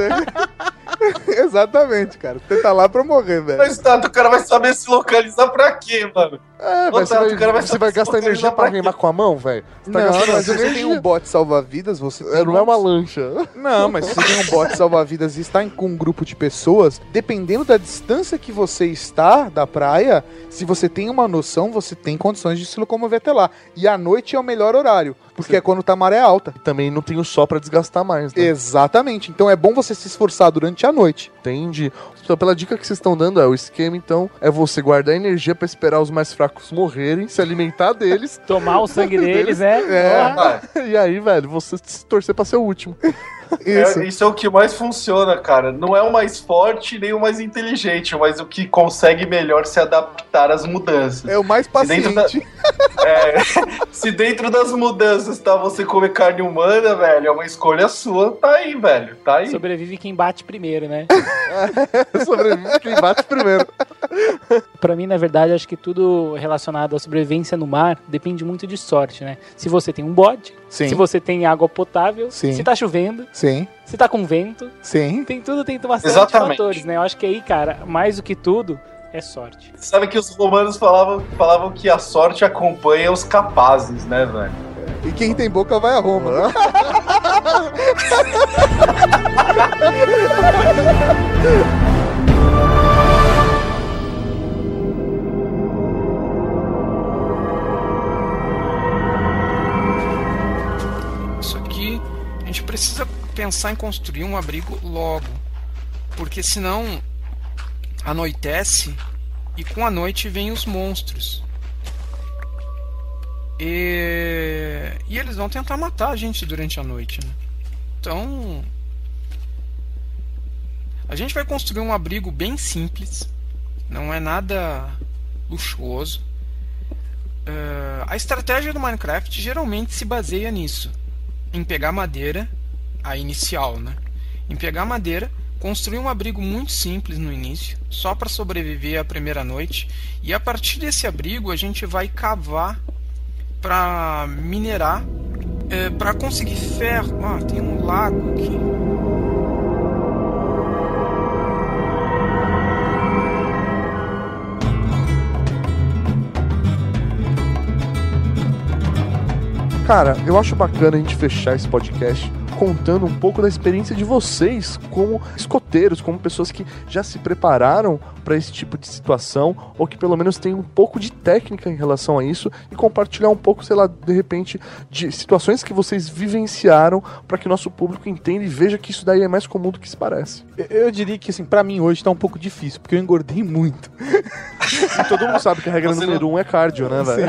Exatamente, cara. Você tá lá pra morrer, velho. Mas Tato, o cara vai saber se localizar pra quê, mano? É, Ô, velho, você vai, o cara vai você vai gastar energia pra pra quê? remar com a mão, velho? Você tá Não, gastando mas se você tem um bote salva-vidas, você É, Não é uma lancha. Não, mas se você tem um bote salva-vidas e está em- com um grupo de pessoas, dependendo da distância que você está da praia, se você tem uma noção, você tem condições de se locomover até lá. E à noite é o melhor horário, porque é quando tá a maré alta. Também não tem o sol pra desgastar mais, né? Exatamente. Então é bom você se esforçar durante a noite. Entendi. Então, pela dica que vocês estão dando, é o esquema, então, é você guardar energia pra esperar os mais fracos morrerem, se alimentar deles, Tomar o sangue deles, né? É. Ah, e aí, velho, você se torcer pra ser o último. Isso. é, isso é o que mais funciona, cara. Não é o mais forte nem o mais inteligente, mas o que consegue melhor se adaptar às mudanças. É o mais dentro da- paciente. É, se dentro das mudanças tá você comer carne humana, velho, é uma escolha sua, tá aí, velho. Tá aí. Sobrevive quem bate primeiro, né? Sobrevive quem bate primeiro. Pra mim, na verdade, acho que tudo relacionado à sobrevivência no mar depende muito de sorte, né? Se você tem um bode, Sim. se você tem água potável, Sim. se tá chovendo, Sim, se tá com vento, sim. tem tudo, tem uma série Exatamente. de fatores, né? Eu acho que aí, cara, mais do que tudo, é sorte. Sabe que os romanos falavam, falavam que a sorte acompanha os capazes, né, velho? E quem tem boca vai a Roma. né? precisa pensar em construir um abrigo logo. Porque senão anoitece e com a noite vem os monstros. E, e eles vão tentar matar a gente durante a noite. Né? Então. A gente vai construir um abrigo bem simples. Não é nada luxuoso. Eh, a estratégia do Minecraft geralmente se baseia nisso em pegar madeira, a inicial, né? Em pegar madeira, construir um abrigo muito simples no início, só para sobreviver a primeira noite, e a partir desse abrigo a gente vai cavar para minerar, para conseguir ferro. Ah, tem um lago aqui. Cara, eu acho bacana a gente fechar esse podcast contando um pouco da experiência de vocês como escoteiros, como pessoas que já se prepararam para esse tipo de situação ou que pelo menos têm um pouco de técnica em relação a isso e compartilhar um pouco, sei lá, de repente, de situações que vocês vivenciaram para que o nosso público entenda e veja que isso daí é mais comum do que se parece. Eu- diria que, assim, pra mim hoje tá um pouco difícil, porque eu engordei muito. E todo mundo sabe que a regra Você número um é cardio, né, velho?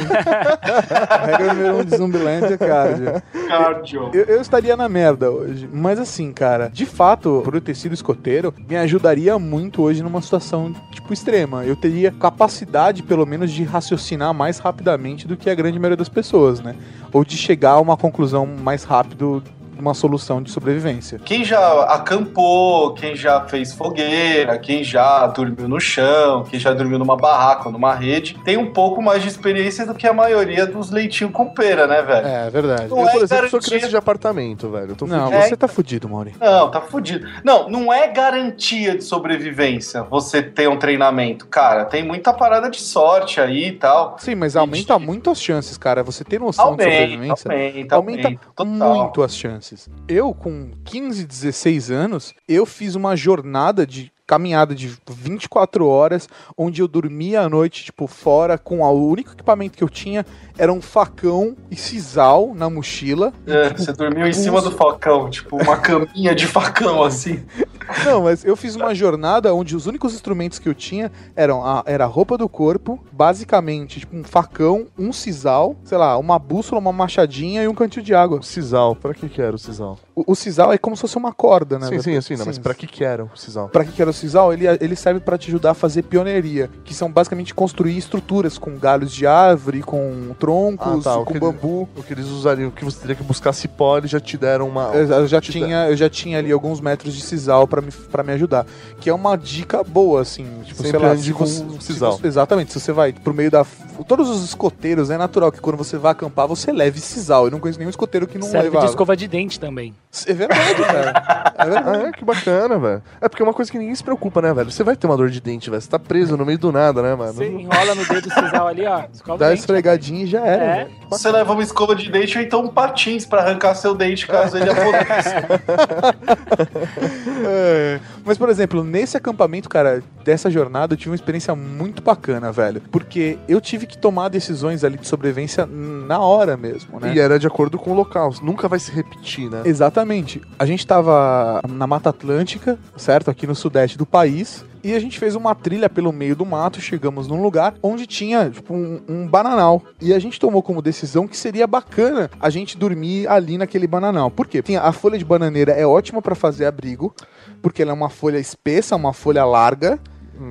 A regra número um de Zumbiland é cardio. Cardio. Eu, eu estaria na merda hoje. Mas assim, cara, de fato, por eu ter sido escoteiro, me ajudaria muito hoje numa situação, tipo, extrema. Eu teria capacidade, pelo menos, de raciocinar mais rapidamente do que a grande maioria das pessoas, né? Ou de chegar a uma conclusão mais rápido uma solução de sobrevivência. Quem já acampou, quem já fez fogueira, quem já dormiu no chão, quem já dormiu numa barraca ou numa rede, tem um pouco mais de experiência do que a maioria dos leitinhos com pera, né, velho? É, é verdade. Não eu, é por exemplo, sou garantia. criança de apartamento, velho. Não, fudido. você tá fudido, Mauri. Não, tá fudido. Não, não é garantia de sobrevivência você ter um treinamento. Cara, tem muita parada de sorte aí e tal. Sim, mas aumenta muito as chances, cara. Você ter noção de Aumenta, sobrevivência aumenta, aumenta aumenta. Muito as chances. Eu, com 15, 16 anos, eu fiz uma jornada de caminhada de 24 horas, onde eu dormia à noite, tipo, fora, com o único equipamento que eu tinha era um facão e sisal na mochila. É, você dormiu em cima do facão, tipo uma caminha de facão assim. Não, mas eu fiz uma jornada onde os únicos instrumentos que eu tinha eram a, era a roupa do corpo, basicamente, tipo um facão, um sisal, sei lá, uma bússola, uma machadinha e um cantil de água. Sisal, pra que que era o sisal? O, o sisal é como se fosse uma corda, né? sim, sim, sim, não, mas pra que que era o sisal? Pra que que era o sisal? Ele, ele serve pra te ajudar a fazer pioneiria, que são basicamente construir estruturas com galhos de árvore, com troncos, Ah, tá, o com que- bambu. O que eles usariam, o que você teria que buscar cipó, eles já te deram uma... Eu, eu já tinha, eu já tinha ali alguns metros de sisal pra me, pra me ajudar. Que é uma dica boa, assim. Tipo, Sempre sei lá, se com você- um se sisal. você- exatamente. Se você vai pro meio da. Todos os escoteiros, é natural que quando você vai acampar, você leve sisal. Eu não conheço nenhum escoteiro que não Serve levava. de escova de dente também. É verdade, cara. É verdade. É? Que bacana, velho. É porque é uma coisa que ninguém se preocupa, né, velho? Você vai ter uma dor de dente, velho. Você tá preso no meio do nada, né, mano? Você enrola no dedo do sisal ali, ó. Escova Dá o esfregadinha e já era. É. Você leva uma escova de dente ou então um patins pra arrancar seu dente caso ele apodreça. É, Mas, por exemplo, nesse acampamento, cara, dessa jornada, eu tive uma experiência muito bacana, velho. Porque eu tive que tomar decisões ali de sobrevivência na hora mesmo, né? E era de acordo com o local. Nunca vai se repetir, né? Exatamente. A gente tava na Mata Atlântica, certo? Aqui no sudeste do país. E a gente fez uma trilha pelo meio do mato, chegamos num lugar onde tinha, tipo, um, um bananal. E a gente tomou como decisão que seria bacana a gente dormir ali naquele bananal. Por quê? Tinha, a folha de bananeira é ótima pra fazer abrigo, porque ela é uma folha espessa, uma folha larga.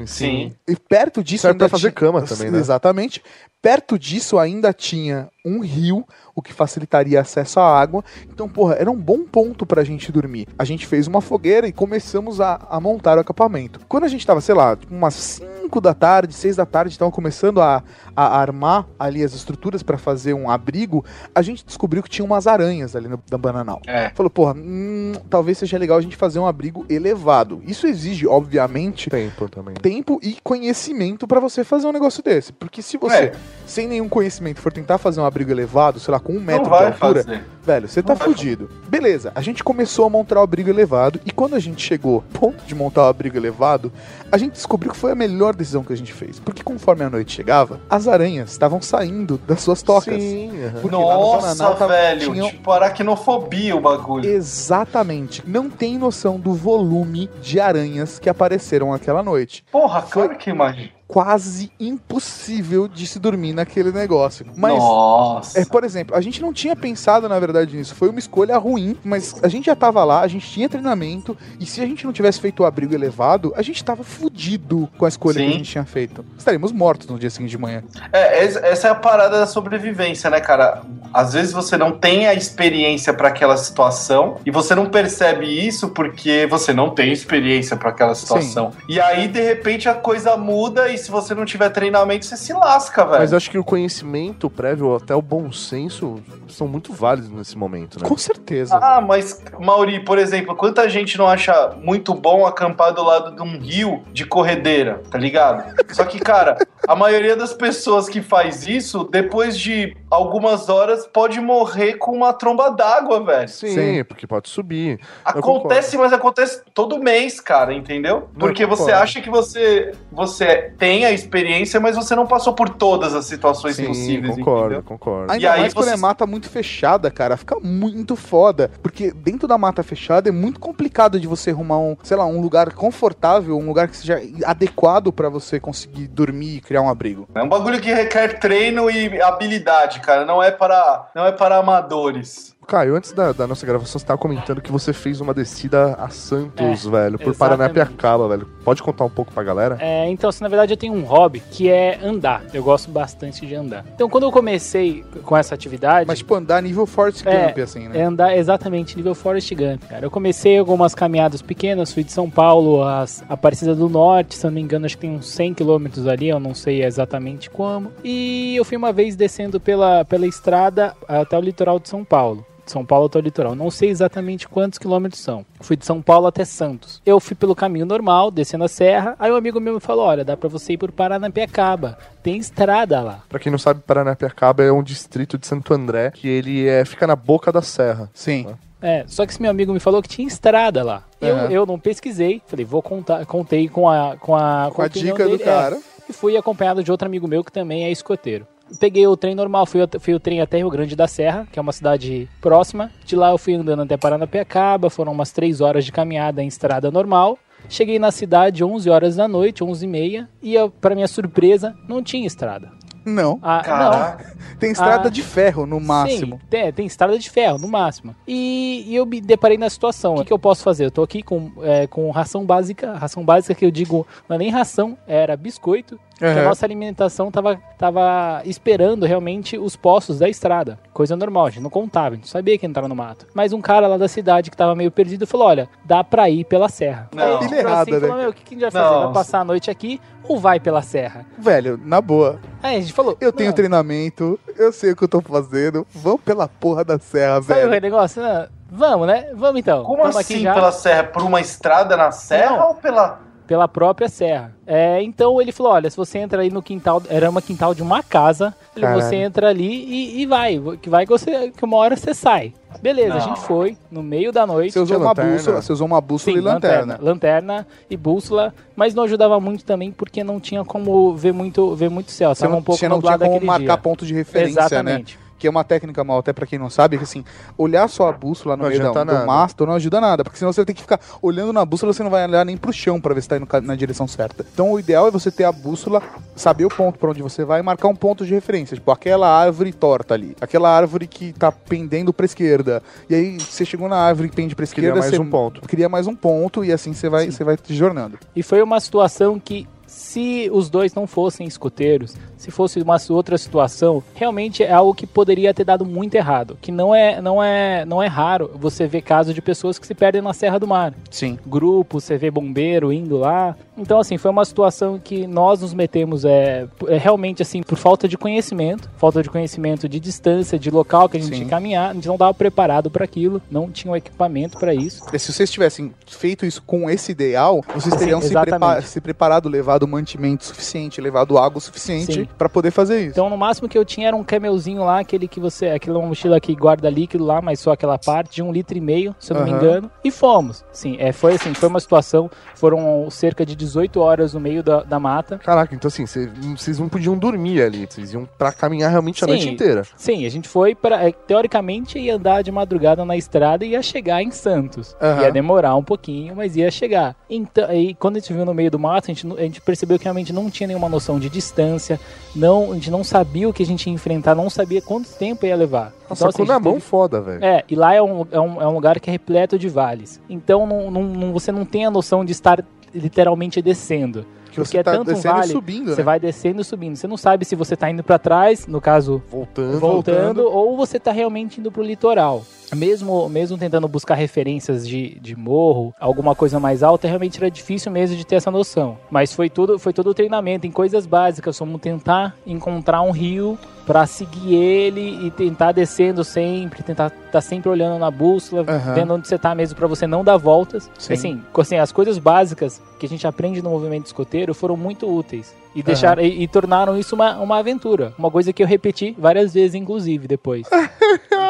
Sim. E perto disso Serve pra fazer tinha- cama também, né? Exatamente. Perto disso ainda tinha um rio, o que facilitaria acesso à água. Então, porra, era um bom ponto pra gente dormir. A gente fez uma fogueira e começamos a, a montar o acampamento. Quando a gente tava, sei lá, tipo, umas 5 da tarde, 6 da tarde, estavam começando a, a armar ali as estruturas pra fazer um abrigo, a gente descobriu que tinha umas aranhas ali no, na bananal. É. Falou, porra, hum, talvez seja legal a gente fazer um abrigo elevado. Isso exige, obviamente, Tempo também. tempo e conhecimento pra você fazer um negócio desse. Porque se você, É. sem nenhum conhecimento, for tentar fazer um abrigo elevado, sei lá, com um metro de altura, fazer. velho, você tá fudido. Beleza, a gente começou a montar o abrigo elevado e quando a gente chegou ao ponto de montar o abrigo elevado, a gente descobriu que foi a melhor decisão que a gente fez. Porque conforme a noite chegava, as aranhas estavam saindo das suas tocas. Sim, no Nossa, tava- velho. tinham- Tipo, aracnofobia o bagulho. Exatamente. Não tem noção do volume de aranhas que apareceram aquela noite. Porra, Foi- claro que imagina. Quase impossível de se dormir naquele negócio. Mas Nossa. É, por exemplo, a gente não tinha pensado, na verdade, nisso. Foi uma escolha ruim, mas a gente já tava lá, a gente tinha treinamento, e se a gente não tivesse feito o abrigo elevado, a gente tava fudido com a escolha que Sim. a gente tinha feito. Estaríamos mortos no dia seguinte de manhã. É, es- essa é a parada da sobrevivência, né, cara? Às vezes você não tem a experiência pra aquela situação e você não percebe isso porque você não tem experiência pra aquela situação. E aí, de repente, a coisa muda e se você não tiver treinamento, você se lasca, velho. Mas eu acho que o conhecimento prévio, até o bom senso, são muito válidos nesse momento, né? Com certeza. Ah, mas, Mauri, por exemplo, quanta gente não acha muito bom acampar do lado de um rio de corredeira, tá ligado? Só que, cara, a maioria das pessoas que faz isso, depois de algumas horas, pode morrer com uma tromba d'água, velho. Sim, Sim. porque pode subir. Acontece, mas acontece todo mês, cara, entendeu? Porque você acha que você, você tem a experiência, mas você não passou por todas as situações Sim, possíveis, concordo, entendeu? concordo. Ainda E aí mais quando você- é mata muito fechada, cara, fica muito foda. Porque dentro da mata fechada é muito complicado de você arrumar um, sei lá, um lugar confortável, um lugar que seja adequado pra você conseguir dormir e criar um abrigo. É um bagulho que requer treino e habilidade, cara. Não é para, não é para amadores. Caio, antes da, da nossa gravação, você tava comentando que você fez uma descida a Santos, velho, por. Paranapiacaba, velho. Pode contar um pouco pra galera? É, então, assim, na verdade eu tenho um hobby que é andar. Eu gosto bastante de andar. Então, quando eu comecei com essa atividade, Mas, tipo, andar nível Forest É, Camp, assim, né? é andar exatamente nível Forest Gump, cara. Eu comecei algumas caminhadas pequenas, fui de São Paulo a Aparecida do Norte, se eu não me engano, acho que tem uns 100 quilômetros ali, eu não sei exatamente como. E eu fui uma vez descendo pela, pela estrada até o litoral de São Paulo. De São Paulo até o litoral. Não sei exatamente quantos quilômetros são. Fui de São Paulo até Santos. Eu fui pelo caminho normal, descendo a serra. Aí um amigo meu me falou: Olha, dá pra você ir por Paranapiacaba. Tem estrada lá. Pra quem não sabe, Paranapiacaba é um distrito de Santo André, que ele é, fica na boca da serra. Sim. É, só que esse meu amigo me falou que tinha estrada lá. Eu, Aham. eu não pesquisei, falei, vou contar, contei com a com a, Com a opinião dica do dele, é, cara. e fui acompanhado de outro amigo meu que também é escoteiro. Peguei o trem normal, fui, fui o trem até Rio Grande da Serra, que é uma cidade próxima. De lá eu fui andando até Paranapiacaba, foram umas 3 horas de caminhada em estrada normal. Cheguei na cidade 11 horas da noite, 11 e meia, e pra minha surpresa, não tinha estrada. Não. Ah, Caraca. Tem estrada Ah. de ferro no máximo. Sim, tem, tem estrada de ferro, no máximo. E, e eu me deparei na situação. O que, que eu posso fazer? Eu tô aqui com, é, com ração básica. Ração básica que eu digo, não é nem ração, era biscoito. Que a nossa alimentação tava, tava esperando realmente os postos da estrada. Coisa normal, a gente não contava, a gente sabia que entrava no mato. Mas um cara lá da cidade que tava meio perdido falou: olha, dá pra ir pela serra. Não. Aí ele Pilha falou errada, né? falou, meu, o que, que a gente vai fazer? Não. Vai passar a noite aqui ou vai pela serra? Velho, na boa. Aí a gente falou: Eu tenho treinamento, eu sei o que eu tô fazendo. Vamos pela porra da serra, Sabe o velho. negócio? Não, vamos, né? Vamos então. Como Tamo assim aqui já. pela serra? Por uma estrada na serra Não. ou pela. Pela própria serra. É, então ele falou: olha, se você entra ali no quintal, era uma quintal de uma casa, ele, você entra ali e, e vai, que vai que, você, que uma hora você sai. Beleza, a Não. gente foi no meio da noite. Você usou uma lanterna? bússola, você usou uma bússola Sim, e lanterna. lanterna e bússola, mas não ajudava muito também porque não tinha como ver muito, ver muito céu. Você Tava não, um pouco você não tinha como marcar dia. ponto de referência, né? Que é uma técnica mal, até pra quem não sabe, que assim, olhar só a bússola no Não meio da, do mastro não ajuda nada, porque senão você vai ter que ficar olhando na bússola, você não vai olhar nem pro chão pra ver se tá indo na direção certa. Então o ideal é você ter a bússola, saber o ponto pra onde você vai e marcar um ponto de referência, tipo aquela árvore torta ali, aquela árvore que tá pendendo pra esquerda. E aí você chegou na árvore que pende pra Queria esquerda, mais você um ponto. cria mais um ponto e assim você vai, você vai te jornando. E foi uma situação que, se os dois não fossem escoteiros, se fosse uma outra situação, realmente é algo que poderia ter dado muito errado. Que não é, não é, não é raro você ver casos de pessoas que se perdem na Serra do Mar. Sim. Grupo, você vê bombeiro indo lá. Então, assim, foi uma situação que nós nos metemos é, é, realmente assim por falta de conhecimento, falta de conhecimento de distância, de local que a gente Sim. tinha que caminhar. A gente não estava preparado para aquilo, não tinha o equipamento para isso. E se vocês tivessem feito isso com esse ideal, vocês teriam se, prepa- se preparado, levado mantimento suficiente, levado água suficiente Sim. pra poder fazer isso. Então, no máximo que eu tinha era um camelzinho lá, aquele que você. Aquela mochila que guarda líquido lá, mas só aquela parte, de um litro e meio, se eu não me Aham. engano. E fomos. Sim, é, foi assim, foi uma situação. Foram cerca de 18 horas no meio da, da mata. Caraca, então assim, cê- vocês não podiam dormir ali. Vocês iam pra caminhar realmente a Sim. noite inteira. Sim, a gente foi para. é, Teoricamente ia andar de madrugada na estrada e ia chegar em Santos. Aham. Ia demorar um pouquinho, mas ia chegar. Então, aí, quando a gente viu no meio do mato, a gente, a gente percebeu que realmente não tinha nenhuma noção de distância, não, a gente não sabia o que a gente ia enfrentar, não sabia quanto tempo ia levar. Nossa, assim, com a na mão teve- foda, velho. É, e lá é um, é, um, é um lugar que é repleto de vales. Então não, não- não- você não tem a noção de estar literalmente descendo. Que porque você é tá tanto um vale, subindo, Você né? vai descendo e subindo. Você não sabe se você tá indo para trás, no caso, Voltando. voltando, ou você tá realmente indo pro litoral. Mesmo, mesmo tentando buscar referências de, de morro, alguma coisa mais alta, realmente era difícil mesmo de ter essa noção. Mas foi tudo, foi todo o treinamento em coisas básicas, como tentar encontrar um rio para seguir ele e tentar descendo sempre, tentar estar tá sempre olhando na bússola, Aham. vendo onde você tá mesmo para você não dar voltas. Sim. Assim, assim, as coisas básicas que a gente aprende no movimento escoteiro foram muito úteis. E, deixaram, e, e tornaram isso uma, uma aventura. Uma coisa que eu repeti várias vezes, inclusive, depois.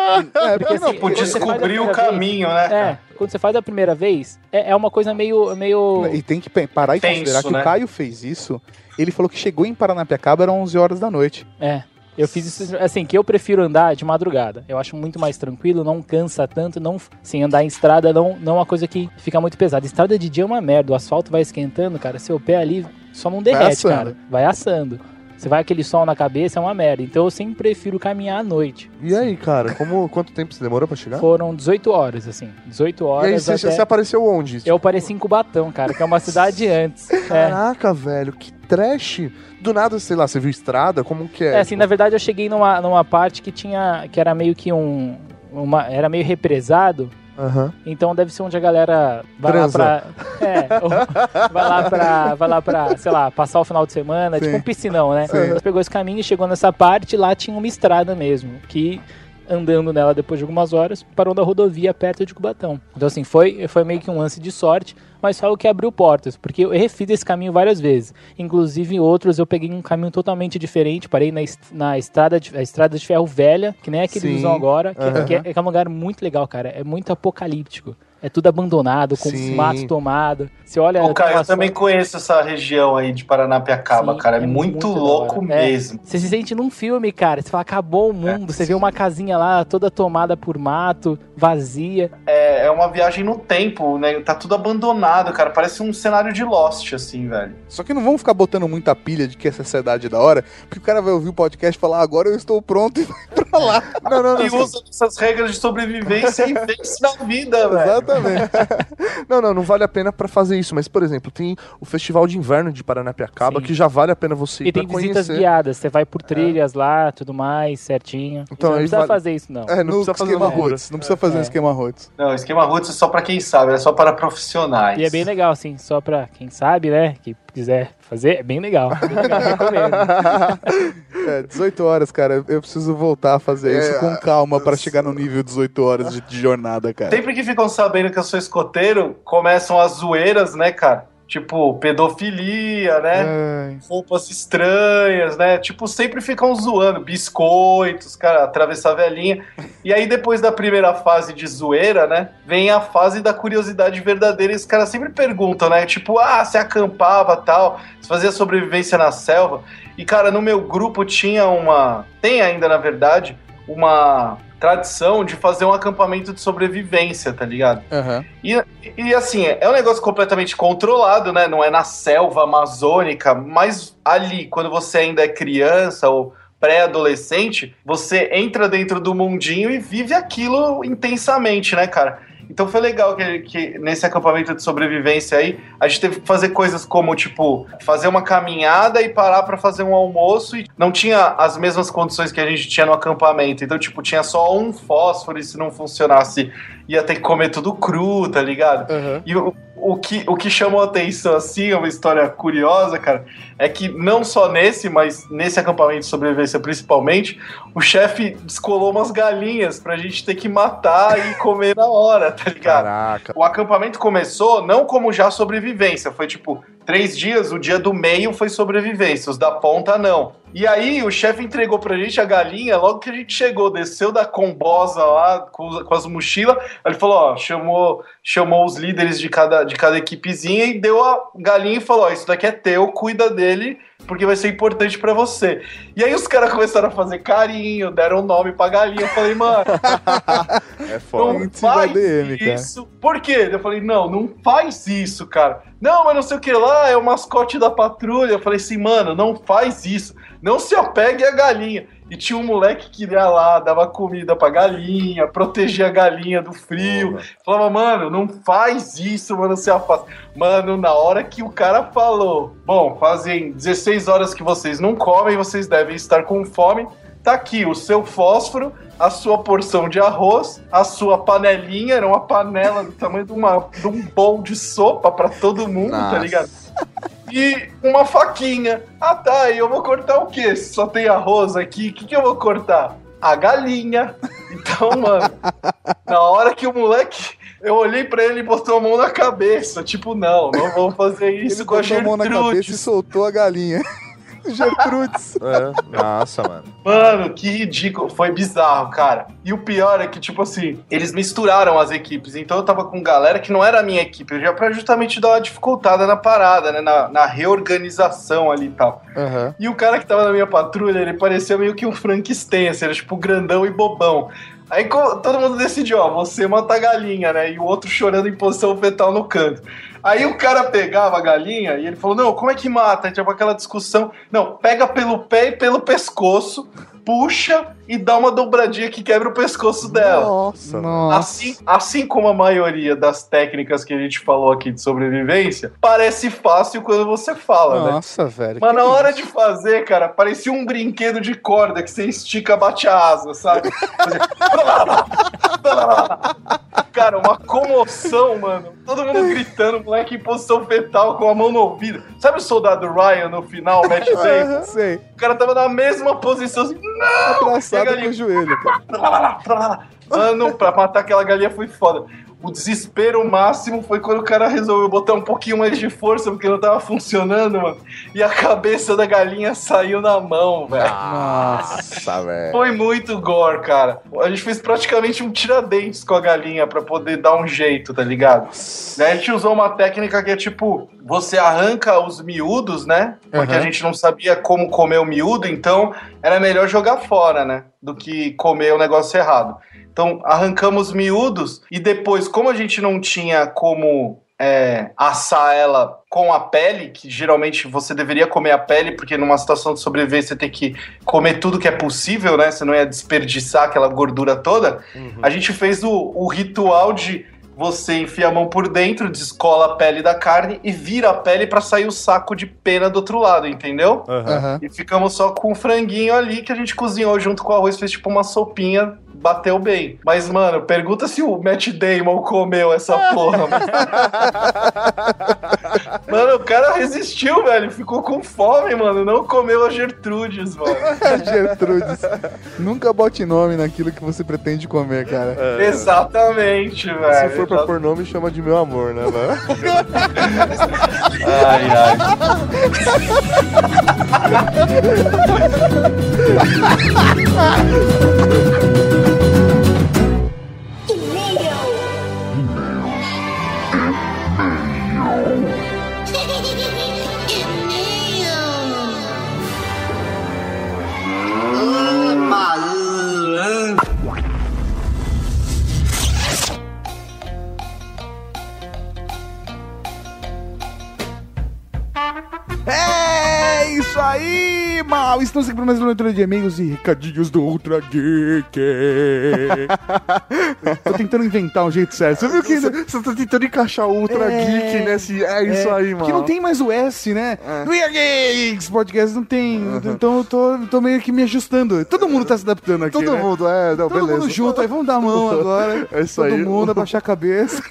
É, Porque, não, assim, Por faz a descobrir o caminho, né? É, quando você faz a primeira vez, é, é uma coisa meio. meio E tem que parar e Tenso, considerar que né? o Caio fez isso. Ele falou que chegou em Paranapiacaba eram 11 horas da noite. é. Eu fiz isso, assim, que eu prefiro andar de madrugada. Eu acho muito mais tranquilo, não cansa tanto, não, assim, andar em estrada não, não é uma coisa que fica muito pesada. Estrada de dia é uma merda, o asfalto vai esquentando, cara, seu pé ali só não derrete, assando. cara. Vai assando. Você vai aquele sol na cabeça, é uma merda. Então eu sempre prefiro caminhar à noite. E aí, cara, como, quanto tempo você demorou pra chegar? Foram 18 horas, assim. 18 E aí, horas você, até... você apareceu onde? Eu pareci em Cubatão, cara, que é uma cidade antes. É. Caraca, velho, que trash. Do nada, sei lá, você viu estrada? Como que é? É, assim, na verdade eu cheguei numa, numa parte que tinha. que era meio que um. Uma, era meio represado. Aham. Então deve ser onde a galera vai Transa. lá pra. É, vai lá pra. Vai lá pra, sei lá, passar o final de semana, Sim. tipo um piscinão, né? Sim. Você pegou esse caminho, chegou nessa parte, lá tinha uma estrada mesmo. Que andando nela depois de algumas horas, parou na rodovia perto de Cubatão. Então, assim, foi, foi meio que um lance de sorte, mas foi o que abriu portas, porque eu refiz esse caminho várias vezes. Inclusive, em outros eu peguei um caminho totalmente diferente, parei na, na estrada, de, a estrada de ferro velha, que nem a que eles usam agora, que, Aham. que é, que é um lugar muito legal, cara. É muito apocalíptico. É tudo abandonado, com os Sim. matos tomados. Você olha. Ô, cara, eu também conheço essa região aí de Paranapiacaba, Sim, cara. É, é muito, muito louco. É. mesmo. Você se sente num filme, cara. Você fala, acabou o mundo. você vê uma casinha lá toda tomada por mato, vazia. É, é uma viagem no tempo, né? Tá tudo abandonado, cara. Parece um cenário de Lost, assim, velho. Só que não vamos ficar botando muita pilha de que essa sociedade é da hora, porque o cara vai ouvir o podcast e falar, agora eu estou pronto e vai pra lá. Não, não, não. E usa essas regras de sobrevivência e vence na vida, velho. Exatamente. Não, não, não vale a pena pra fazer isso. Mas, por exemplo, tem o Festival de Inverno de Paranapiacaba, Sim. que já vale a pena você ir E tem pra visitas conhecer. guiadas. Você vai por trilhas lá, tudo mais, certinho. Então, não precisa vale- fazer isso, não. É, Não precisa fazer esquema roots. Não precisa fazer um É. esquema roots. Não, esquema roots é só pra quem sabe, é só para profissionais. E é bem legal, assim, só pra quem sabe, né? Que quiser fazer, é bem legal. Bem legal. É, 18 horas, cara. Eu preciso voltar a fazer É, isso com calma pra chegar no nível 18 horas de, de jornada, cara. Sempre que ficam sabendo que eu sou escoteiro, começam as zoeiras, né, cara? Tipo, pedofilia, né? Ai, Roupas estranhas, né? Tipo, sempre ficam zoando. Biscoitos, cara, atravessar a velhinha. E aí, depois da primeira fase de zoeira, né? Vem a fase da curiosidade verdadeira. E os caras sempre perguntam, né? Tipo, ah, você acampava tal, você fazia sobrevivência na selva. E, cara, no meu grupo tinha uma. Tem ainda, na verdade, uma tradição de fazer um acampamento de sobrevivência, tá ligado? aham. E, e assim, é um negócio completamente controlado, né? Não é na selva amazônica, mas ali, quando você ainda é criança ou pré-adolescente, você entra dentro do mundinho e vive aquilo intensamente, né, cara? Então foi legal que, que nesse acampamento de sobrevivência aí, a gente teve que fazer coisas como, tipo, fazer uma caminhada e parar pra fazer um almoço e não tinha as mesmas condições que a gente tinha no acampamento. Então, tipo, tinha só um fósforo e se não funcionasse ia ter que comer tudo cru, tá ligado? aham. E o, o, que, o que chamou a atenção, assim, é uma história curiosa, cara, é que não só nesse, mas nesse acampamento de sobrevivência principalmente, o chefe descolou umas galinhas pra gente ter que matar e comer na hora, tá ligado? Caraca. O acampamento começou não como já sobrevivência, foi tipo três dias, o dia do meio foi sobrevivência, os da ponta não. E aí o chefe entregou pra gente a galinha, logo que a gente chegou, desceu da combosa lá com, com as mochilas, ele falou, ó, chamou, chamou os líderes de cada, de cada equipezinha e deu a galinha e falou, ó, isso daqui é teu, cuida dele, porque vai ser importante pra você. E aí os caras começaram a fazer carinho, deram nome pra galinha, eu falei, mano, É foda. não faz DM, cara. isso. Por quê? Eu falei, não, não faz isso, cara. Não, mas não sei o que lá, é o mascote da patrulha. Eu falei assim, mano, não faz isso. Não se apegue à galinha. E tinha um moleque que ia lá, dava comida pra galinha, protegia a galinha do frio. Porra. Falava, mano, não faz isso, mano, se afasta. Mano, na hora que o cara falou, bom, fazem 16 horas que vocês não comem, vocês devem estar com fome. Tá aqui o seu fósforo, a sua porção de arroz, a sua panelinha, era uma panela do tamanho de, uma, de um bowl de sopa pra todo mundo, tá Nossa. ligado? E uma faquinha. Ah tá, e eu vou cortar o quê? Se só tem arroz aqui, o que, que eu vou cortar? A galinha. Então, mano, na hora que o moleque. Eu olhei pra ele e botou a mão na cabeça. Tipo, não, não vou fazer isso Ele com a botou a mão na cabeça e soltou a galinha. Gertrudes. É, nossa, mano. Mano, que ridículo. Foi bizarro, cara. E o pior é que, tipo assim, eles misturaram as equipes. Então eu tava com galera que não era a minha equipe. Já pra justamente dar uma dificultada na parada, né? Na, na reorganização ali e tal. Aham. E o cara que tava na minha patrulha, ele parecia meio que um Frankenstein, assim, era tipo grandão e bobão. Aí todo mundo decidiu, ó, você mata a galinha, né? E o outro chorando em posição fetal no canto. Aí o cara pegava a galinha e ele falou: Não, como é que mata? Tipo aquela discussão. Não, pega pelo pé e pelo pescoço, puxa e dá uma dobradinha que quebra o pescoço dela. Nossa. Nossa. Assim, assim como a maioria das técnicas que a gente falou aqui de sobrevivência, parece fácil quando você fala, né? Nossa, velho. Mas na hora isso? de fazer, cara, parecia um brinquedo de corda que você estica, bate a asa, sabe? Cara, uma comoção, mano. Todo mundo gritando, moleque em posição fetal com a mão no ouvido. Sabe o soldado Ryan no final, Damon? Sei. O cara tava na mesma posição, assim, Abraçado Pega com o joelho, cara. Mano, pra matar aquela galinha foi foda. O desespero máximo foi quando o cara resolveu botar um pouquinho mais de força porque não tava funcionando, mano. E a cabeça da galinha saiu na mão, velho. Nossa, velho. Foi muito gore, cara. A gente fez praticamente um tiradentes com a galinha pra poder dar um jeito, tá ligado? Daí a gente usou uma técnica que é tipo, você arranca os miúdos, né? Porque Uhum. a gente não sabia como comer o miúdo, então era melhor jogar fora, né? Do que comer o negócio errado. Então arrancamos miúdos e depois, como a gente não tinha como é, assar ela com a pele, que geralmente você deveria comer a pele, porque numa situação de sobrevivência você tem que comer tudo que é possível, né? Você não ia desperdiçar aquela gordura toda. A gente fez o, o ritual de você enfia a mão por dentro, descola a pele da carne e vira a pele pra sair o saco de pena do outro lado, entendeu? Aham. E ficamos só com o franguinho ali que a gente cozinhou junto com o arroz, fez tipo uma sopinha, bateu bem. Mas, mano, pergunta se o Matt Damon comeu essa porra. mano. mano, o cara resistiu, velho. Ficou com fome, mano. Não comeu a Gertrudes, mano. Gertrudes. Nunca bote nome naquilo que você pretende comer, cara. Exatamente, velho. Se for pra pôr nome, chama de meu amor, né, velho? Ai, ai. É aqui para mais uma leitura de e-mails e recadinhos do Ultra Geek. Tô tentando inventar um jeito certo. Você viu que... Você tá tentando encaixar o Ultra É. Geek nesse. É isso É, aí, mano. Que não tem mais o S, né? We are Geeks Podcast não tem. Então eu tô, tô meio que me ajustando. Todo mundo tá se adaptando aqui. Todo né? mundo, é, não, Todo beleza. mundo junto, aí vamos dar a mão agora. É isso Todo aí. mundo abaixar a cabeça.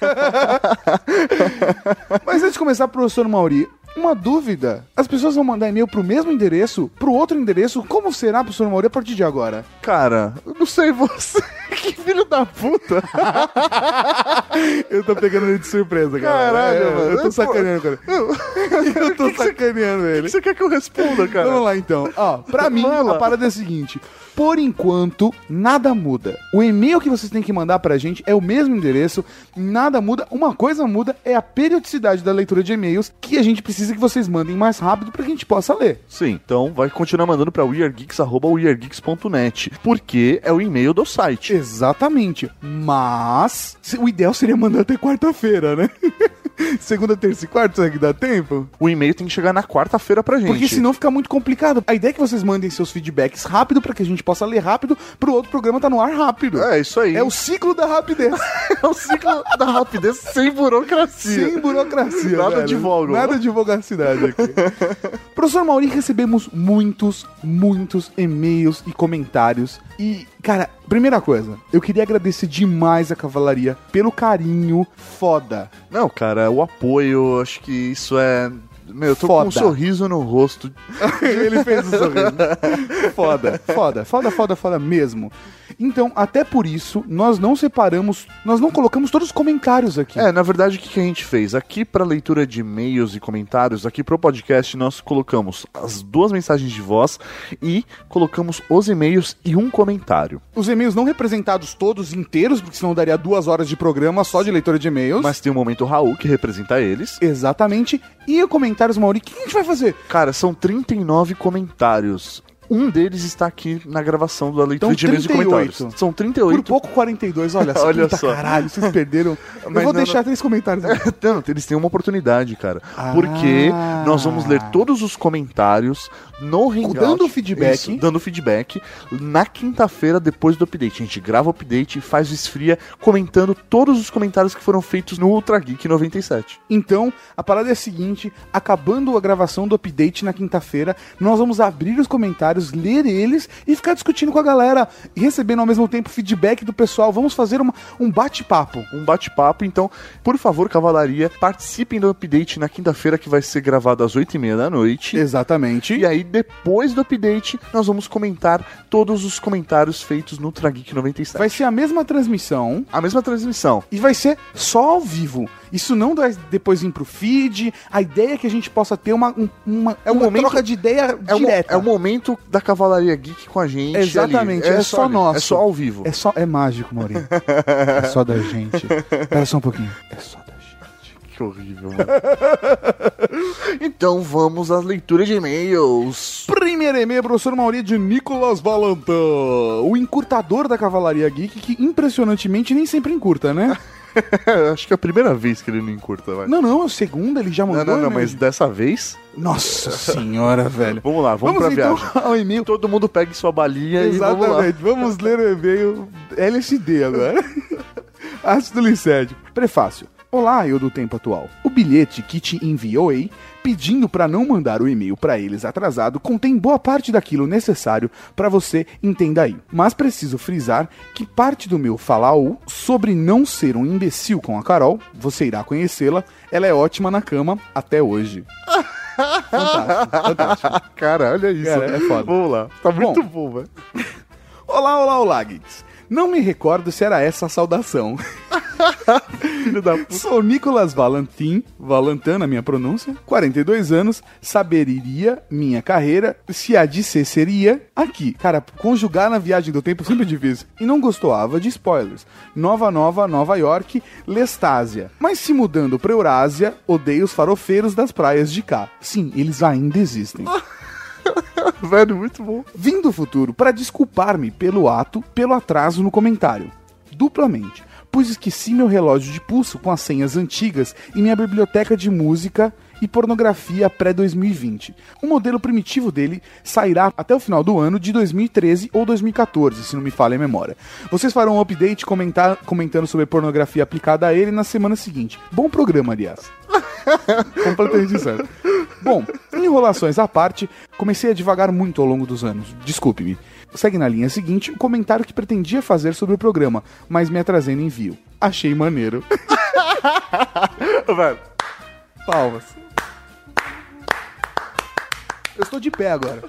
Mas antes de começar, professor Mauri, uma dúvida. As pessoas vão mandar e-mail pro mesmo endereço, pro outro endereço. Como será, professor Mauri, a partir de agora? Cara, eu não sei você. que filho da puta. Eu tô pegando ele de surpresa, cara. Caralho, É, mano. Eu tô sacaneando, cara. Eu tô sacaneando ele. que você quer que eu responda, cara? Vamos lá então. Ó, pra mim, a parada é a seguinte: por enquanto, nada muda. O e-mail que vocês têm que mandar pra gente é o mesmo endereço, nada muda. Uma coisa muda é a periodicidade da leitura de e-mails que a gente precisa que vocês mandem mais rápido pra que a gente possa ler. Sim, então vai continuar mandando pra weirdgeeks.weirdgeeks.net, porque é o e-mail do site. Exatamente. Mas o ideal seria mandar até quarta-feira, né? Segunda, terça e quarta, será que dá tempo? O e-mail tem que chegar na quarta-feira pra gente. Porque senão fica muito complicado. A ideia é que vocês mandem seus feedbacks rápido pra que a gente possa ler rápido, pro outro programa tá no ar rápido. É, isso aí. É o ciclo da rapidez. É o ciclo da rapidez sem burocracia. Sem burocracia. Nada velho. de vogo. Nada de vogacidade aqui. Professor Mauri, recebemos muitos, muitos e-mails e comentários. E, cara, primeira coisa, eu queria agradecer demais a Cavalaria pelo carinho foda. Não, cara, o apoio, acho que isso é. Meu, eu tô com Foda. um sorriso no rosto. Ele fez o sorriso. Foda, foda, foda, foda, foda mesmo. Então, até por isso, nós não separamos, nós não colocamos todos os comentários aqui. É, na verdade, o que, a gente fez? Aqui pra leitura de e-mails e comentários, aqui pro podcast, nós colocamos as duas mensagens de voz e colocamos os e-mails e um comentário. Os e-mails não representados todos inteiros, porque senão daria duas horas de programa só de leitura de e-mails. Mas tem o momento Raul, que representa eles. Exatamente. E comentários, Mauri, o que a gente vai fazer? Cara, são 39 comentários. Um deles está aqui na gravação da leitura Então, de e-mails e 38. comentários. São Por 38. pouco 42, olha só. Olha só. caralho, vocês perderam. Eu Mas vou não, deixar três comentários. aqui. Não, eles têm uma oportunidade, cara. Ah. Porque nós vamos ler todos os comentários no Hangout. Dando feedback. Isso, dando feedback na quinta-feira depois do update. A gente grava o update e faz o esfria comentando todos os comentários que foram feitos no Ultra Geek 97. Então, a parada é a seguinte: acabando a gravação do update na quinta-feira, nós vamos abrir os comentários comentários, ler eles e ficar discutindo com a galera e recebendo ao mesmo tempo feedback do pessoal. Vamos fazer uma, um bate-papo. Um bate-papo, então, por favor, Cavalaria, participem do update na quinta-feira que vai ser gravado às 8h30 da noite. Exatamente. E aí, depois do update, nós vamos comentar todos os comentários feitos no Trageek 97. Vai ser a mesma transmissão a mesma transmissão. e vai ser só ao vivo. Isso não vai depois vir pro feed. A ideia é que a gente possa ter uma, um- uma, É um uma momento- troca de ideia É o, direta. é o momento da Cavalaria Geek com a gente. Exatamente, ali. é, só nosso. É só ao vivo. É só é mágico, Maurinho. é só da gente. Espera só um pouquinho. É só da gente. Que horrível, mano. então vamos às leituras de e-mails. Primeiro e-mail, professor Mauri de Nicolas Valentin, o encurtador da Cavalaria Geek, que impressionantemente nem sempre encurta, né? Acho que é a primeira vez que ele não encurta, vai. Não, não, o segundo, ele já Não, mandou. não, não, né? mas dessa vez. Nossa senhora, velho. Vamos lá, vamos, pra então viagem. ao e-mail. Todo mundo pegue sua balinha e vamos lá. Exatamente, vamos, ler o e-mail LSD agora. Ácido lisérgico. Prefácio. Olá, eu do tempo atual. O bilhete que te enviei pedindo para não mandar o e-mail para eles atrasado contém boa parte daquilo necessário para você entenda aí. Mas preciso frisar que parte do meu falau sobre não ser um imbecil com a Carol, você irá conhecê-la, ela é ótima na cama até hoje. fantástico, fantástico. Cara, olha isso. Cara, é foda. Vamos lá. Tá muito Bom. bom, velho. Olá, olá, olá, geeks. Não me recordo se era essa a saudação. Filho da puta. Sou Nicolas Valentin na minha pronúncia, 42 anos, saberia minha carreira, se a de ser seria aqui. Cara, conjugar na viagem do tempo sempre é difícil. E não gostava de spoilers. Nova Nova, Nova York, Lestásia. Mas se mudando pra Eurásia, odeio os farofeiros das praias de cá. Sim, eles ainda existem. velho, muito bom. Vim do futuro para desculpar-me pelo ato, pelo atraso no comentário. Duplamente, pois esqueci meu relógio de pulso com as senhas antigas e minha biblioteca de música e pornografia pré-2020. O modelo primitivo dele sairá até o final do ano de 2013 ou 2014, se não me falha a memória. Vocês farão um update comentar, comentando sobre pornografia aplicada a ele na semana seguinte. Bom programa, aliás. Completamente certo. Bom, enrolações à parte, comecei a devagar muito ao longo dos anos. Desculpe-me. Segue na linha seguinte o comentário que pretendia fazer sobre o programa, mas me atrasei no envio. Achei maneiro. velho. Palmas. Eu estou de pé agora.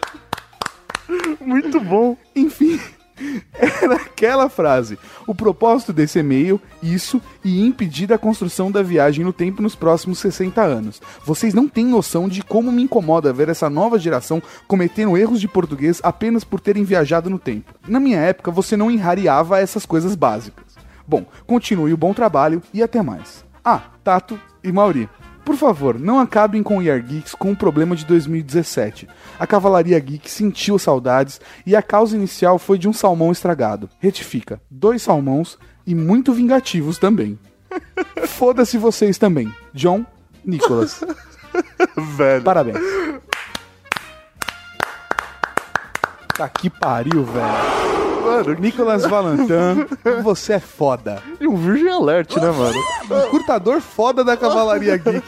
Muito bom. Enfim, era aquela frase. O propósito desse e-mail, isso, e impedir a construção da viagem no tempo nos próximos 60 anos. Vocês não têm noção de como me incomoda ver essa nova geração cometendo erros de português apenas por terem viajado no tempo. Na minha época, você não enrareava essas coisas básicas. Bom, continue o bom trabalho e até mais. Ah, Tato e Mauri. Por favor, não acabem com o Year Geeks com o problema de 2017. A Cavalaria Geek sentiu saudades e a causa inicial foi de um salmão estragado. Retifica, dois salmões e muito vingativos também. Foda-se vocês também. John Nicholas. Velho. Parabéns. Tá que pariu, velho. Mano, Nicolas Valentin, você é foda. e um Virgin Alert, né, mano? Um curtador foda da Cavalaria Geek.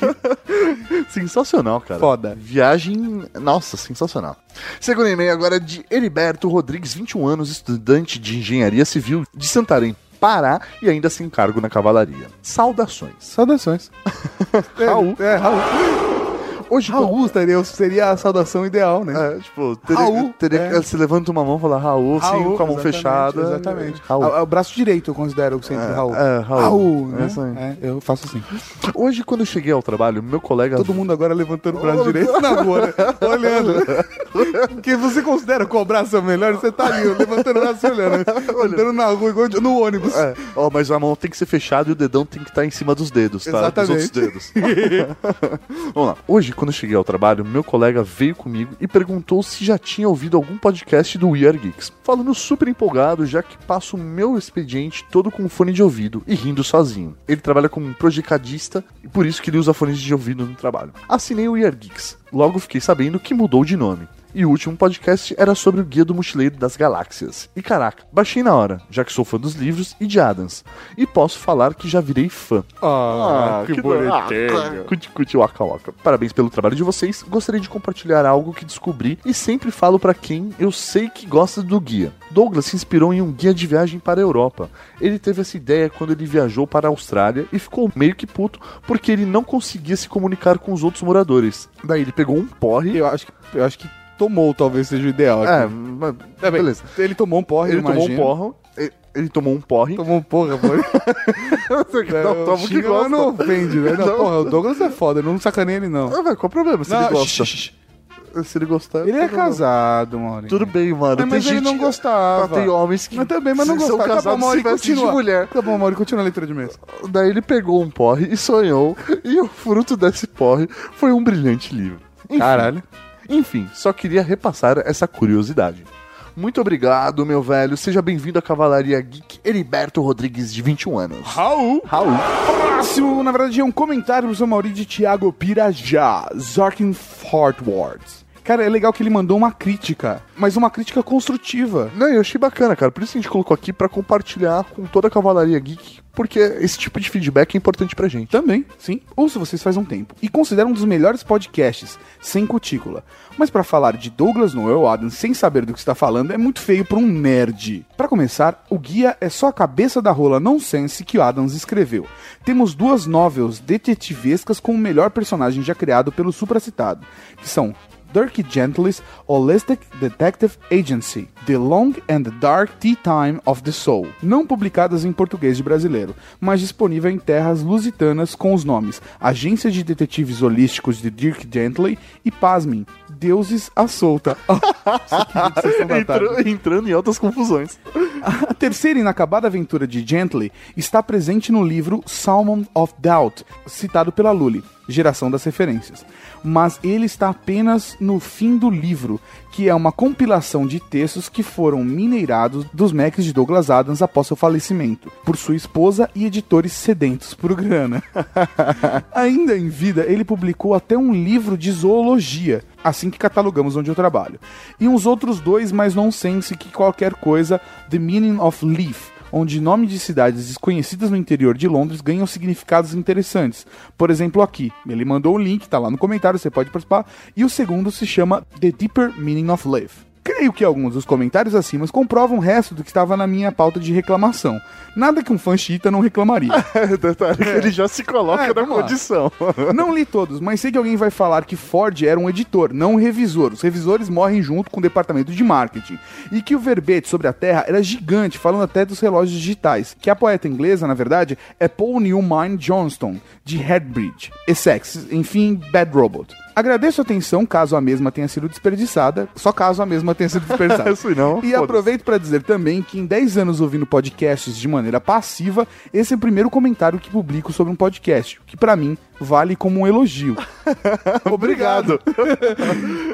Sensacional, cara. Foda. Viagem, nossa, sensacional. Segundo e-mail agora é de Heriberto Rodrigues, 21 anos, estudante de engenharia civil de Santarém, Pará e ainda sem cargo na cavalaria. Saudações. Saudações. Raul. É, Raul. Hoje, Raul seria, seria a saudação ideal, né? É, tipo, teria, Raul, teria é. que você levanta uma mão e fala Raul, assim, Raul, com a mão fechada. Exatamente. Raul. Ah, O, braço direito eu considero sempre É, Raul. é, Raul. né? É isso aí. É, eu faço assim. Hoje, quando eu cheguei ao trabalho, meu colega. Todo mundo agora levantando o braço direito na rua, né? Olhando. Porque você considera qual braço é o melhor, você tá ali, levantando o braço e olhando. né? Andando na rua, igual no ônibus. É, ó, mas a mão tem que ser fechada e o dedão tem que estar em cima dos dedos, tá? Exatamente. Dos outros dedos. Vamos lá. Hoje, quando eu cheguei ao trabalho, meu colega veio comigo e perguntou se já tinha ouvido algum podcast do We Are Geeks. Falando super empolgado, já que passo o meu expediente todo com fone de ouvido e rindo sozinho. Ele trabalha como projetista e por isso que ele usa fones de ouvido no trabalho. Assinei o We Are Geeks. Logo fiquei sabendo que mudou de nome. E o último podcast era sobre o Guia do Mochileiro das Galáxias. E caraca, baixei na hora, já que sou fã dos livros e de Adams. E posso falar que já virei fã. Ah, que, bonitinho. Cuti, cuti, waka, waka. Parabéns pelo trabalho de vocês. Gostaria de compartilhar algo que descobri e sempre falo pra quem eu sei que gosta do guia. Douglas se inspirou em um guia de viagem para a Europa. Ele teve essa ideia quando ele viajou para a Austrália e ficou meio que puto porque ele não conseguia se comunicar com os outros moradores. Daí ele pegou um porre. Eu acho que, eu acho que tomou talvez seja o ideal. É, aqui. mas- É, bem, beleza. Ele tomou um porre, Ele tomou um porro. Ele, ele tomou um porre. Tomou um porra, foi. não, toma o que gosta. não ofende, né? Não, porra, o Douglas é foda, não sacaneia ele, não. Ah, velho, qual o problema se Não, ele gosta? Se ele gostar. Ele é casado, Maurinho. Tudo bem, mano. Mas, mas ele não gostava. Tem homens que Mas também, mas não são gostava. Tá bom, casados se Maurinho, vestem de continua. mulher. Tá bom, Maurinho, continua a leitura de mês. Daí ele pegou um porre e sonhou. E o fruto desse porre foi um brilhante livro. Enfim, Caralho. Enfim, só queria repassar essa curiosidade. Muito obrigado, meu velho. Seja bem-vindo à Cavalaria Geek Heriberto Rodrigues, de 21 anos. Raul. Raul. Próximo, na verdade, é um comentário do seu Maurício de Thiago Pirajá, Zorkin Fortwards. Cara, é legal que ele mandou uma crítica, mas uma crítica construtiva. Não, eu achei bacana, cara. Por isso a gente colocou aqui pra compartilhar com toda a Cavalaria Geek, porque esse tipo de feedback é importante pra gente. Também, sim. Ouço vocês faz um tempo. E considero um dos melhores podcasts, sem cutícula. Mas pra falar de Douglas Noel Adams sem saber do que está falando é muito feio pra um nerd. Pra começar, o guia é só a cabeça da rola nonsense que o Adams escreveu. Temos duas novels detetivescas com o melhor personagem já criado pelo supracitado, que são Dirk Gently's Holistic Detective Agency, The Long and Dark Tea Time of the Soul, não publicadas em português de brasileiro, mas disponível em terras lusitanas com os nomes Agência de Detetives Holísticos de Dirk Gently e, pasmem, Deuses à Solta. Entrando em altas confusões. A terceira e inacabada aventura de Gently está presente no livro Salmon of Doubt, citado pela Lully, geração das referências. Mas ele está apenas no fim do livro, que é uma compilação de textos que foram mineirados dos Macs de Douglas Adams após seu falecimento, por sua esposa e editores sedentos por grana. Ainda em vida, ele publicou até um livro de zoologia, assim que catalogamos onde eu trabalho. E uns outros dois mais nonsense que qualquer coisa, The Meaning of Leaf, onde nome de cidades desconhecidas no interior de Londres ganham significados interessantes. Por exemplo, aqui, ele mandou o link, tá lá no comentário, você pode participar. E o segundo se chama The Deeper Meaning of Leaf. Creio que alguns dos comentários acima comprovam o resto do que estava na minha pauta de reclamação. Nada que um fã chita não reclamaria. Detalhe que ele já se coloca É, na condição. Não li todos, mas sei que alguém vai falar que Ford era um editor, não um revisor. Os revisores morrem junto com o departamento de marketing. E que o verbete sobre a Terra era gigante, falando até dos relógios digitais. Que a poeta inglesa, na verdade, é Paul Newman Johnston, de Headbridge. Essex, enfim, Bad Robot. Agradeço a atenção caso a mesma tenha sido desperdiçada, só caso a mesma tenha sido desperdiçada. Isso não, e aproveito para dizer também que em 10 anos ouvindo podcasts de maneira passiva, esse é o primeiro comentário que publico sobre um podcast, que pra mim vale como um elogio. Obrigado.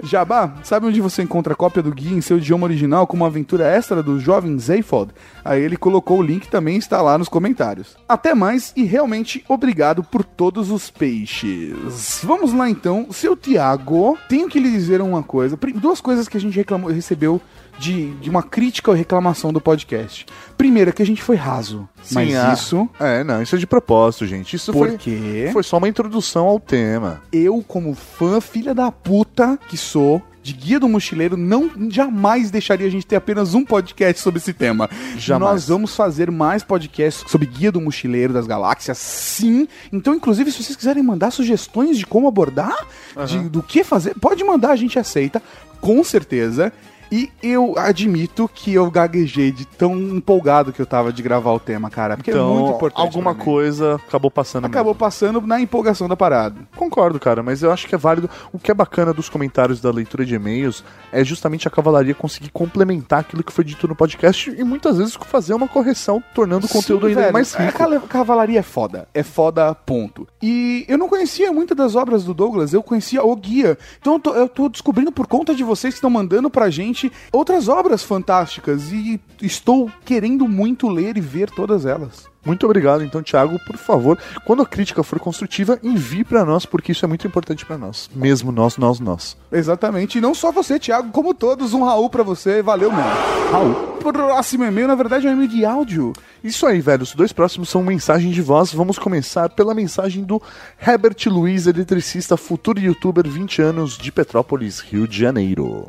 Jabá, sabe onde você encontra a cópia do guia em seu idioma original como uma aventura extra do jovem Zayfod? Aí ele colocou o link também está lá nos comentários. Até mais e realmente obrigado por todos os peixes. Vamos lá então, seu Tiago, tenho que lhe dizer uma coisa, duas coisas que a gente reclamou, recebeu de, de uma crítica ou reclamação do podcast. Primeira, que a gente foi raso. mas ah, isso É, não, isso é de propósito, gente. Isso foi, porque foi só uma introdução ao tema. eu, como fã filha da puta que sou, de Guia do Mochileiro, não jamais deixaria a gente ter apenas um podcast sobre esse tema. Jamais. Nós vamos fazer mais podcasts sobre Guia do Mochileiro das Galáxias, sim. Então, inclusive, se vocês quiserem mandar sugestões de como abordar, de, do que fazer, pode mandar, a gente aceita, com certeza. E eu admito que eu gaguejei de tão empolgado que eu tava de gravar o tema, cara. Porque é muito então, importante. alguma pra mim. coisa acabou passando. Acabou passando na empolgação da parada. Concordo, cara, mas eu acho que é válido. O que é bacana dos comentários da leitura de e-mails é justamente a cavalaria conseguir complementar aquilo que foi dito no podcast e muitas vezes fazer uma correção, tornando o conteúdo Sim, ainda velho, mais A rico. cala- cavalaria é foda. É foda, ponto. E eu não conhecia muitas das obras do Douglas, eu conhecia o guia. Então eu tô, eu tô descobrindo por conta de vocês que estão mandando pra gente realmente outras obras fantásticas e estou querendo muito ler e ver todas elas. Muito obrigado, então, Thiago. Por favor, quando a crítica for construtiva, envie pra nós, porque isso é muito importante pra nós. Mesmo nós, nós, nós. Exatamente. E não só você, Thiago, como todos, um Raul pra você. Valeu, mano. Raul. Próximo e-mail, na verdade, é um e-mail de áudio. Isso aí, velho. Os dois próximos são mensagens de voz. Vamos começar pela mensagem do Herbert Luiz, eletricista, futuro youtuber, 20 anos, de Petrópolis, Rio de Janeiro.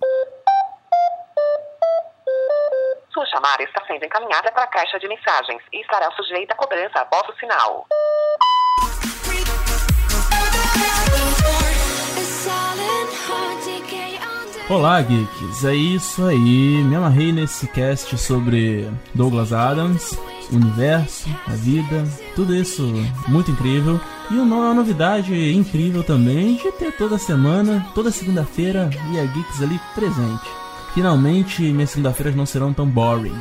Chamada está sendo encaminhada para a caixa de mensagens e estará sujeita a cobrança após o sinal. Olá, geeks! É isso aí. Me amarrei nesse cast sobre Douglas Adams, o universo, a vida, tudo isso muito incrível. E uma novidade incrível também de ter toda semana, toda segunda-feira, e a Geeks ali presente. Finalmente, minhas segunda-feiras não serão tão boring.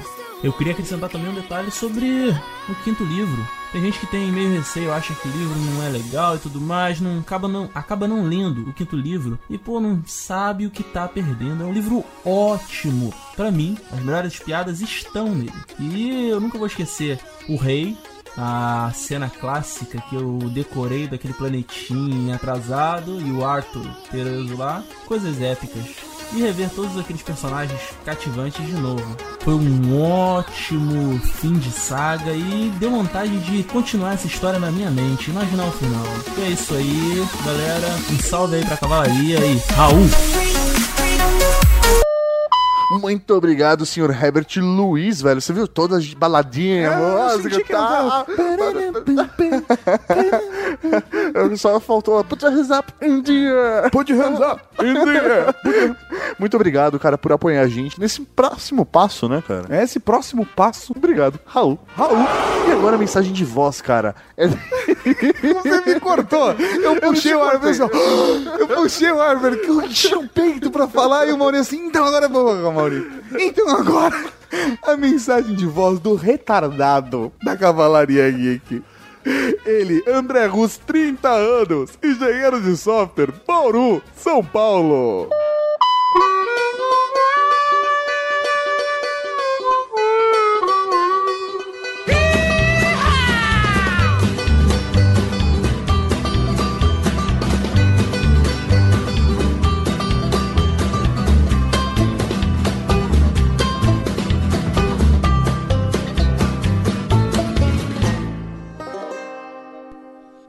Eu queria acrescentar também um detalhe sobre o quinto livro. Tem gente que tem meio receio, acha que o livro não é legal e tudo mais, não acaba não, acaba não lendo o quinto livro e pô, não sabe o que tá perdendo. É um livro ótimo. Para mim, as melhores piadas estão nele. E eu nunca vou esquecer o rei, a cena clássica que eu decorei daquele planetinha atrasado e o Arthur preso lá, coisas épicas e rever todos aqueles personagens cativantes de novo. Foi um ótimo fim de saga e deu vontade de continuar essa história na minha mente, imaginar o final. E é isso aí, galera. Um salve aí pra cavalaria e Raul! Muito obrigado, senhor Herbert Luiz, velho. Você viu todas as baladinhas, É, eu música e era tal. Só faltou put your hands up in the air. Put your hands up in the air. Muito obrigado, cara, por apoiar a gente nesse próximo passo, né, cara? Esse próximo passo. Obrigado, Raul. Raul. E agora a mensagem de voz, cara. É... Você me cortou. Eu puxei o Arthur assim, ó. Eu puxei o que eu enchi o peito pra falar e o Maurício assim, então agora eu o Então agora, a mensagem de voz do retardado da Cavalaria Geek. Ele, André Rus, 30 anos, engenheiro de software, Bauru, São Paulo.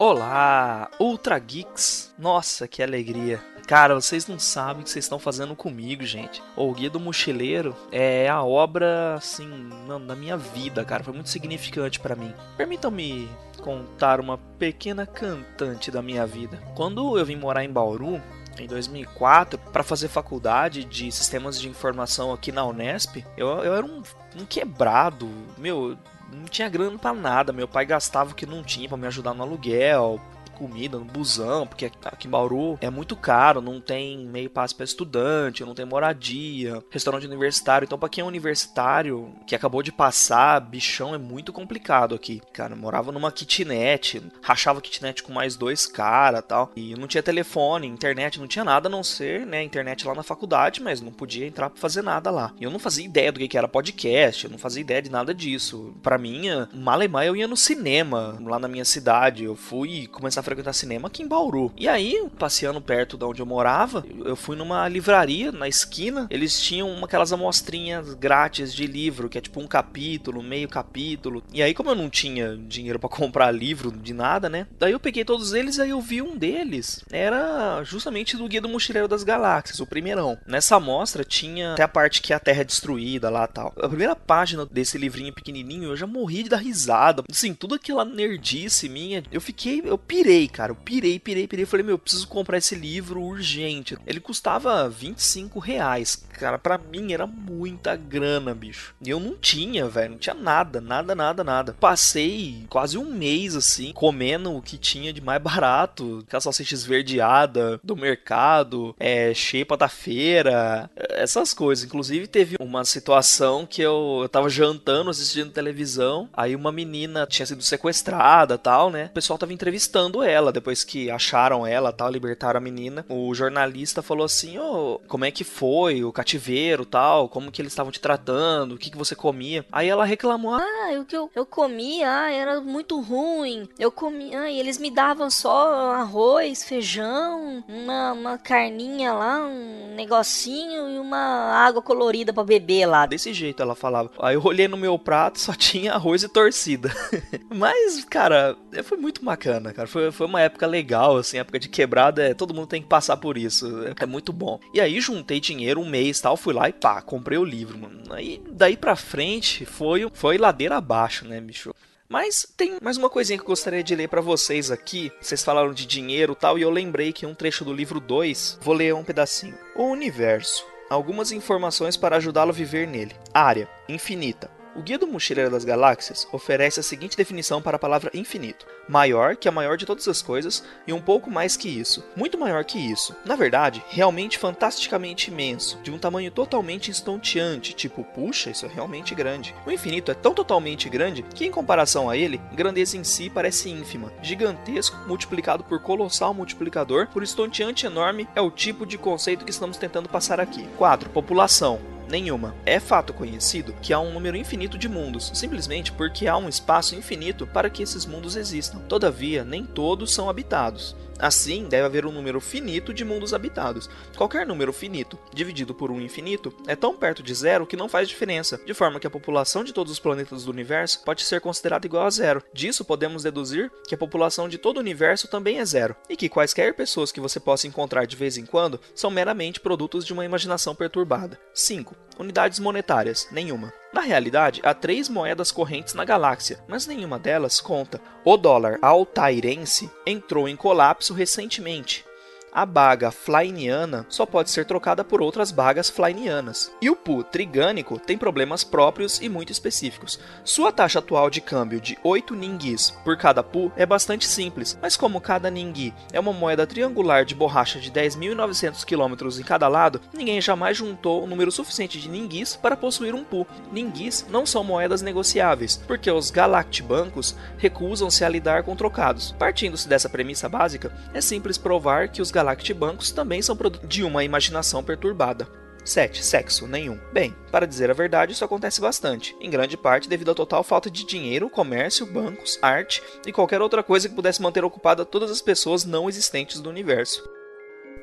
Olá, Ultra Geeks. Nossa, que alegria. Cara, vocês não sabem o que vocês estão fazendo comigo, gente. O Guia do Mochileiro é a obra, assim, na, na minha vida, cara. Foi muito significante pra mim. Permitam-me contar uma pequena cantante da minha vida. Quando eu vim morar em Bauru, em 2004, para fazer faculdade de sistemas de informação aqui na Unesp, eu, eu era um, um quebrado. Meu, não tinha grana pra nada. Meu pai gastava o que não tinha pra me ajudar no aluguel, comida no busão, porque aqui em Bauru é muito caro, não tem meio passe para estudante, não tem moradia, restaurante universitário. Então, para quem é universitário, que acabou de passar, bichão é muito complicado aqui. Cara, eu morava numa kitnet, rachava kitnet com mais dois caras tal. E não tinha telefone, internet, não tinha nada a não ser, né, internet lá na faculdade, mas não podia entrar pra fazer nada lá. E eu não fazia ideia do que era podcast, eu não fazia ideia de nada disso. Para mim, malemar eu ia no cinema lá na minha cidade. Eu fui começar a frequentar cinema aqui em Bauru. E aí, passeando perto de onde eu morava, eu fui numa livraria na esquina. Eles tinham uma, aquelas amostrinhas grátis de livro, que é tipo um capítulo, meio capítulo. E aí, como eu não tinha dinheiro para comprar livro de nada, né? Daí eu peguei todos eles aí eu vi um deles. Era justamente do Guia do Mochileiro das Galáxias, o primeirão. Nessa amostra tinha até a parte que a Terra é destruída lá tal. A primeira página desse livrinho pequenininho eu já morri de dar risada. Assim, tudo aquela nerdice minha, eu fiquei, eu pirei, cara. Eu pirei, pirei, pirei. Falei, meu, eu preciso comprar esse livro urgente. Ele custava 25 reais. Cara, pra mim era muita grana, bicho. E eu não tinha, velho. Não tinha nada, nada, nada, nada. Passei quase um mês, assim, comendo o que tinha de mais barato. Aquela salsicha esverdeada do mercado, é, xepa da feira, essas coisas. Inclusive, teve uma situação que eu, eu tava jantando, assistindo televisão. Aí uma menina tinha sido sequestrada tal, né? O pessoal tava entrevistando ela ela. Depois que acharam ela, tal, libertaram a menina, o jornalista falou assim: Ô, como é que foi o cativeiro, tal? Como que eles estavam te tratando? O que, que você comia? Aí ela reclamou: Ah, o que eu, eu comia, ah, era muito ruim. Eu comia, ah, e eles me davam só arroz, feijão, uma, uma carninha lá, um negocinho e uma água colorida para beber lá. Desse jeito ela falava. Aí eu olhei no meu prato, só tinha arroz e torcida. Mas, cara, foi muito bacana, cara. Foi, foi uma época legal, assim, época de quebrada, é, todo mundo tem que passar por isso. É, é muito bom. E aí juntei dinheiro um mês tal, fui lá e pá, comprei o livro, mano. Aí daí pra frente foi, foi ladeira abaixo, né, bicho? Mas tem mais uma coisinha que eu gostaria de ler para vocês aqui. Vocês falaram de dinheiro tal, e eu lembrei que um trecho do livro 2, vou ler um pedacinho. O universo. Algumas informações para ajudá-lo a viver nele. Área. Infinita. O Guia do Mochileiro das Galáxias oferece a seguinte definição para a palavra infinito: maior que a maior de todas as coisas e um pouco mais que isso, muito maior que isso. Na verdade, realmente fantasticamente imenso, de um tamanho totalmente estonteante, tipo, puxa, isso é realmente grande. O infinito é tão totalmente grande que, em comparação a ele, grandeza em si parece ínfima. Gigantesco multiplicado por colossal multiplicador por estonteante enorme é o tipo de conceito que estamos tentando passar aqui. 4. População. Nenhuma. É fato conhecido que há um número infinito de mundos, simplesmente porque há um espaço infinito para que esses mundos existam. Todavia, nem todos são habitados. Assim, deve haver um número finito de mundos habitados. Qualquer número finito dividido por um infinito é tão perto de zero que não faz diferença, de forma que a população de todos os planetas do universo pode ser considerada igual a zero. Disso podemos deduzir que a população de todo o universo também é zero, e que quaisquer pessoas que você possa encontrar de vez em quando são meramente produtos de uma imaginação perturbada. 5. Unidades monetárias nenhuma. Na realidade, há três moedas correntes na galáxia, mas nenhuma delas conta. O dólar altairense entrou em colapso recentemente. A baga flyniana só pode ser trocada por outras bagas flynianas. E o pu trigânico tem problemas próprios e muito específicos. Sua taxa atual de câmbio de 8 ninguis por cada pu é bastante simples, mas como cada ningui é uma moeda triangular de borracha de 10.900 km em cada lado, ninguém jamais juntou um número suficiente de ninguis para possuir um pu. Ninguis não são moedas negociáveis, porque os galactibancos recusam-se a lidar com trocados. Partindo-se dessa premissa básica, é simples provar que os galactibancos também são produto de uma imaginação perturbada. 7. Sexo nenhum. Bem, para dizer a verdade, isso acontece bastante, em grande parte devido à total falta de dinheiro, comércio, bancos, arte e qualquer outra coisa que pudesse manter ocupada todas as pessoas não existentes do universo.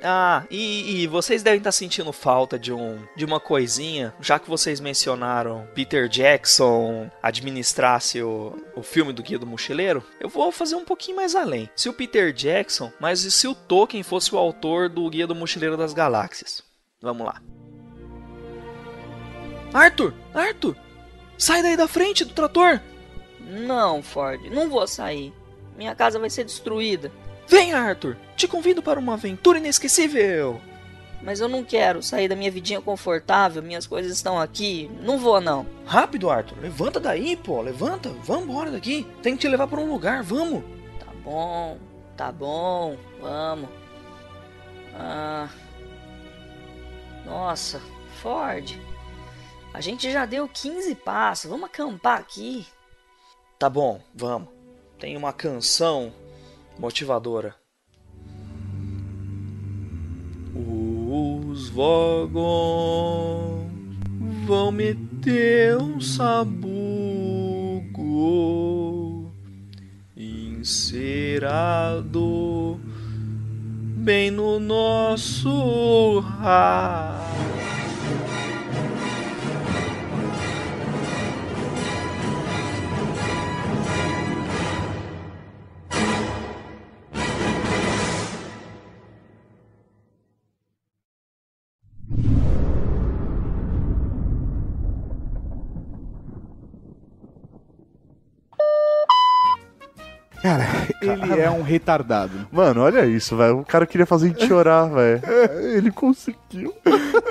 Ah, e, e, vocês devem estar sentindo falta de um de uma coisinha, já que vocês mencionaram Peter Jackson administrasse o, o filme do Guia do Mochileiro, eu vou fazer um pouquinho mais além. Se o Peter Jackson, mas e se o Tolkien fosse o autor do Guia do Mochileiro das Galáxias? Vamos lá. Arthur! Arthur! Sai daí da frente do trator! Não, Ford, não vou sair. Minha casa vai ser destruída. Vem, Arthur! Te convido para uma aventura inesquecível! Mas eu não quero sair da minha vidinha confortável, minhas coisas estão aqui. Não vou, não. Rápido, Arthur. Levanta daí, pô. Levanta. Vamos embora daqui. Tem que te levar para um lugar. Vamos. Tá bom. Tá bom. Vamos. Ah. Nossa, Ford. A gente já deu 15 passos. Vamos acampar aqui. Tá bom, vamos. Tem uma canção motivadora. Os vagões vão meter um sabugo encerado bem no nosso. Ele é um retardado. Mano, olha isso, velho. O cara queria fazer a gente chorar, velho. Ele conseguiu.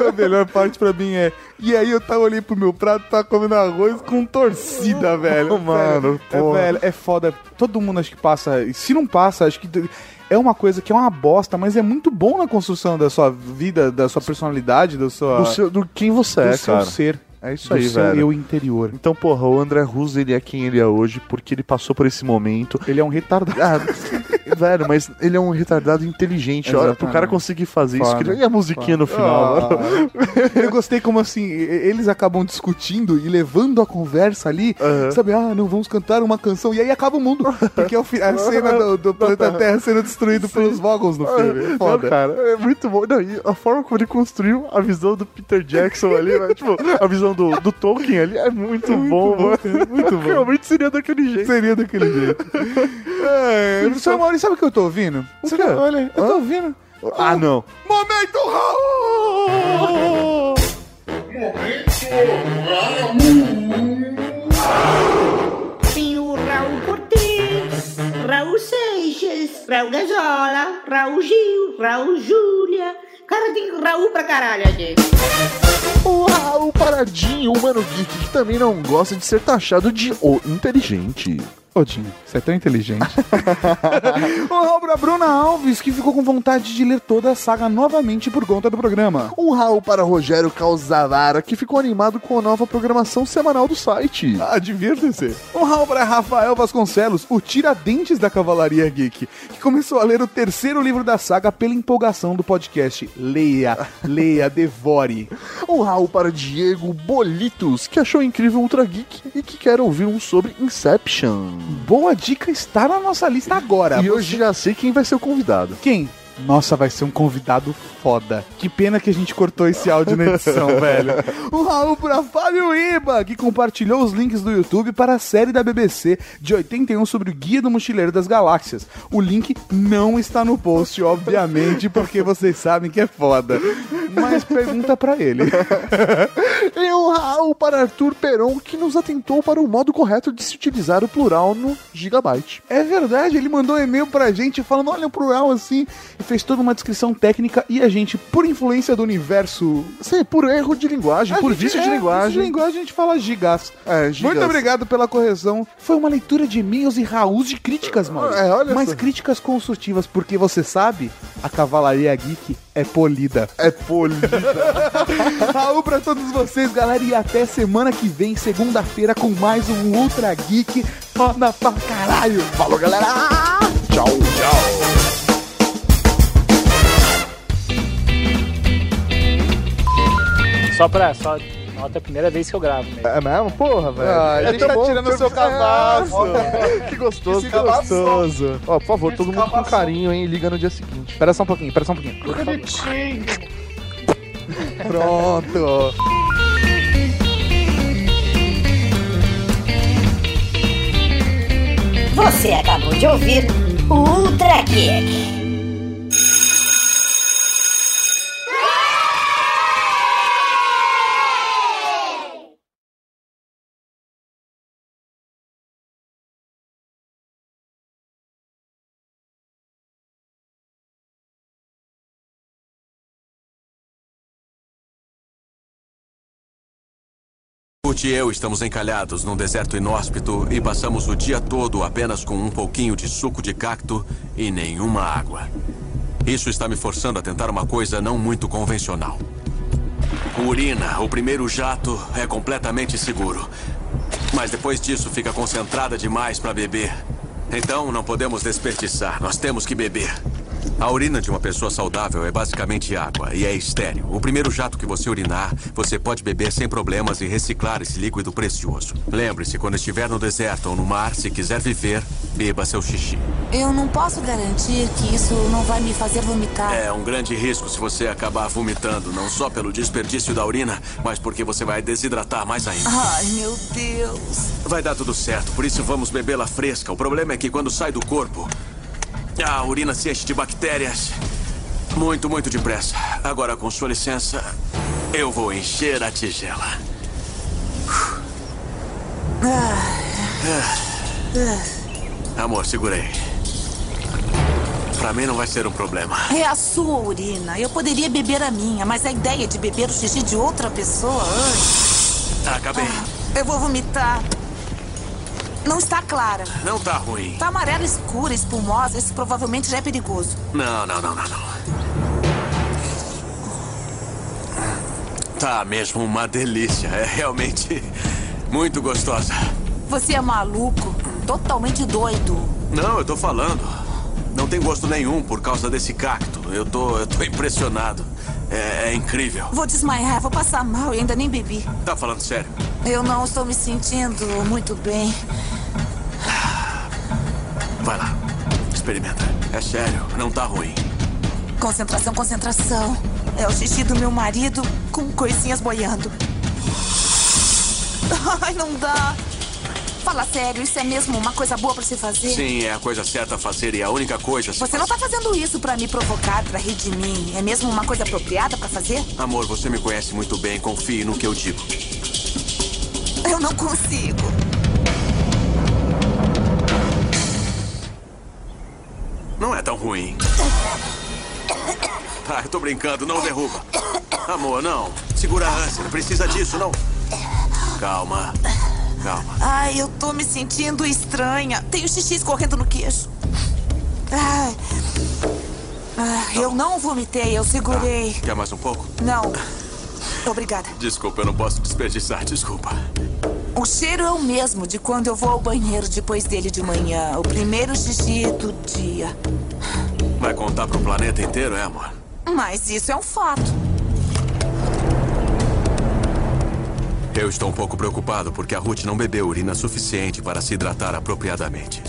A melhor parte pra mim é. E aí eu tava olhando pro meu prato, tava comendo arroz com torcida, velho. Mano, é, pô. velho, é foda. Todo mundo acho que passa. Se não passa, acho que. É uma coisa que é uma bosta, mas é muito bom na construção da sua vida, da sua personalidade, da sua. Do, seu, do quem você do é, seu cara. ser. É isso do aí, seu velho. eu interior. Então, porra, o André Russo, ele é quem ele é hoje porque ele passou por esse momento. Ele é um retardado. Velho, mas ele é um retardado inteligente. Olha, pro cara conseguir fazer isso. Foda. que- E a musiquinha no final, Ah? Eu gostei como assim, eles acabam discutindo e levando a conversa ali, sabe, ah, não, vamos cantar uma canção, e aí acaba o mundo, porque é a cena do, do planeta Terra sendo destruído pelos Vogons no filme. É Não, Foda. cara, é muito bom. Não, e a forma como ele construiu a visão do Peter Jackson ali, né? tipo, a visão do, do Tolkien ali é muito, bom, mano. Muito bom. Realmente seria daquele jeito. Seria daquele jeito. É, professor Maurício, sabe o que eu tô ouvindo? O Você quê? tá- Olha, eu tô ouvindo. Ah, não. Momento Raul! Tem o Raul Cortez, Raul Seixas, Raul Gazola, Raul Gil, Raul Júlia. Cara, tem Raul pra caralho aqui. O Paradinho, o Mano Geek, que também não gosta de ser taxado de o inteligente. Odinho, você é tão inteligente. um Raul pra Bruna Alves, que ficou com vontade de ler toda a saga novamente por conta do programa. Um Raul para Rogério Calzavara, que ficou animado com a nova programação semanal do site. Ah, divirta-se. Um Raul para Rafael Vasconcelos, o Tiradentes da Cavalaria Geek, que começou a ler o terceiro livro da saga pela empolgação do podcast. Leia, leia, devore. Um Raul para Diego Bolitos, que achou incrível Ultra Geek e que quer ouvir um sobre Inception. Boa dica está na nossa lista agora. E hoje já sei quem vai ser o convidado. Quem? Nossa, vai ser um convidado foda. Que pena que a gente cortou esse áudio na edição, velho. Um Raul pra Fábio Iba, que compartilhou os links do YouTube para a série da BBC de 81 sobre o Guia do Mochileiro das Galáxias. O link não está no post, obviamente, porque vocês sabem que é foda. Mas pergunta pra ele. E um Raul para Arthur Peron, que nos atentou para o modo correto de se utilizar o plural no Gigabyte. É verdade, ele mandou um e-mail pra gente falando, olha o plural assim, fez toda uma descrição técnica e a gente, por influência do universo... Sim, por erro de linguagem, A por vício de é, linguagem. vício de linguagem a gente fala gigas. É, gigas. Muito obrigado pela correção. Foi uma leitura de e-mails e Raús de críticas, mano. É, olha Mas só. críticas construtivas, porque você sabe, a Cavalaria Geek é polida. É polida. Raul pra todos vocês, galera, e até semana que vem, segunda-feira, com mais um Ultra Geek. Foda pra caralho. Falou, galera. Tchau, tchau. Só pra. Só, nota a primeira vez que eu gravo mesmo. É mesmo? Porra, velho. Ah, a é gente tão tá bom tirando o seu cabaço. É, que gostoso, que cabaço. gostoso. Ó, por favor, todo mundo com cabaço. carinho, hein? Liga no dia seguinte. Espera só um pouquinho, espera só um pouquinho. Bonitinho. Pronto. Você acabou de ouvir o Ultra Geek. Ruth e eu estamos encalhados num deserto inóspito e passamos o dia todo apenas com um pouquinho de suco de cacto e nenhuma água. Isso está me forçando a tentar uma coisa não muito convencional. Urina, o primeiro jato, é completamente seguro. Mas depois disso fica concentrada demais para beber. Então não podemos desperdiçar, nós temos que beber. A urina de uma pessoa saudável é basicamente água e é estéril. O primeiro jato que você urinar, você pode beber sem problemas e reciclar esse líquido precioso. Lembre-se, quando estiver no deserto ou no mar, se quiser viver, beba seu xixi. Eu não posso garantir que isso não vai me fazer vomitar. É um grande risco se você acabar vomitando, não só pelo desperdício da urina, mas porque você vai desidratar mais ainda. Ai, meu Deus. Vai dar tudo certo, por isso vamos bebê-la fresca. O problema é que quando sai do corpo, a urina se enche de bactérias. Muito, muito depressa. Agora, com sua licença, eu vou encher a tigela. Amor, segurei. Pra mim não vai ser um problema. É a sua urina. Eu poderia beber a minha, mas a ideia de beber o xixi de outra pessoa. ai, Acabei. eu vou vomitar. Não está clara. Não tá ruim. Está amarela escura, espumosa. Isso provavelmente já é perigoso. Não, não, não, não, não. Tá mesmo uma delícia. É realmente muito gostosa. Você é maluco. Totalmente doido. Não, eu tô falando. Não tem gosto nenhum por causa desse cacto. Eu tô, eu tô impressionado. É, é incrível. Vou desmaiar, vou passar mal e ainda nem bebi. Tá falando sério? Eu não estou me sentindo muito bem. Vai lá. Experimenta. É sério, não tá ruim. Concentração, concentração. É o xixi do meu marido com coisinhas boiando. Ai, não dá. Fala sério, isso é mesmo uma coisa boa pra se fazer? Sim, é a coisa certa a fazer e a única coisa. Você não tá fazendo isso pra me provocar, pra rir de mim. É mesmo uma coisa apropriada pra fazer? Amor, você me conhece muito bem. Confie no que eu digo. Eu não consigo. Não é tão ruim. Tá, eu tô brincando. Não derruba. Amor, não. Segura a ânsia. Não precisa disso, não. Calma. Calma. Ai, eu tô me sentindo estranha. Tenho xixi escorrendo no queixo. Ai. Ai, eu não vomitei, eu segurei. Quer mais um pouco? Não. Obrigada. Desculpa, eu não posso desperdiçar. Desculpa. O cheiro é o mesmo de quando eu vou ao banheiro depois dele de manhã. O primeiro xixi do dia. Vai contar pro planeta inteiro, é, amor? Mas isso é um fato. Eu estou um pouco preocupado porque a Ruth não bebeu urina suficiente para se hidratar apropriadamente.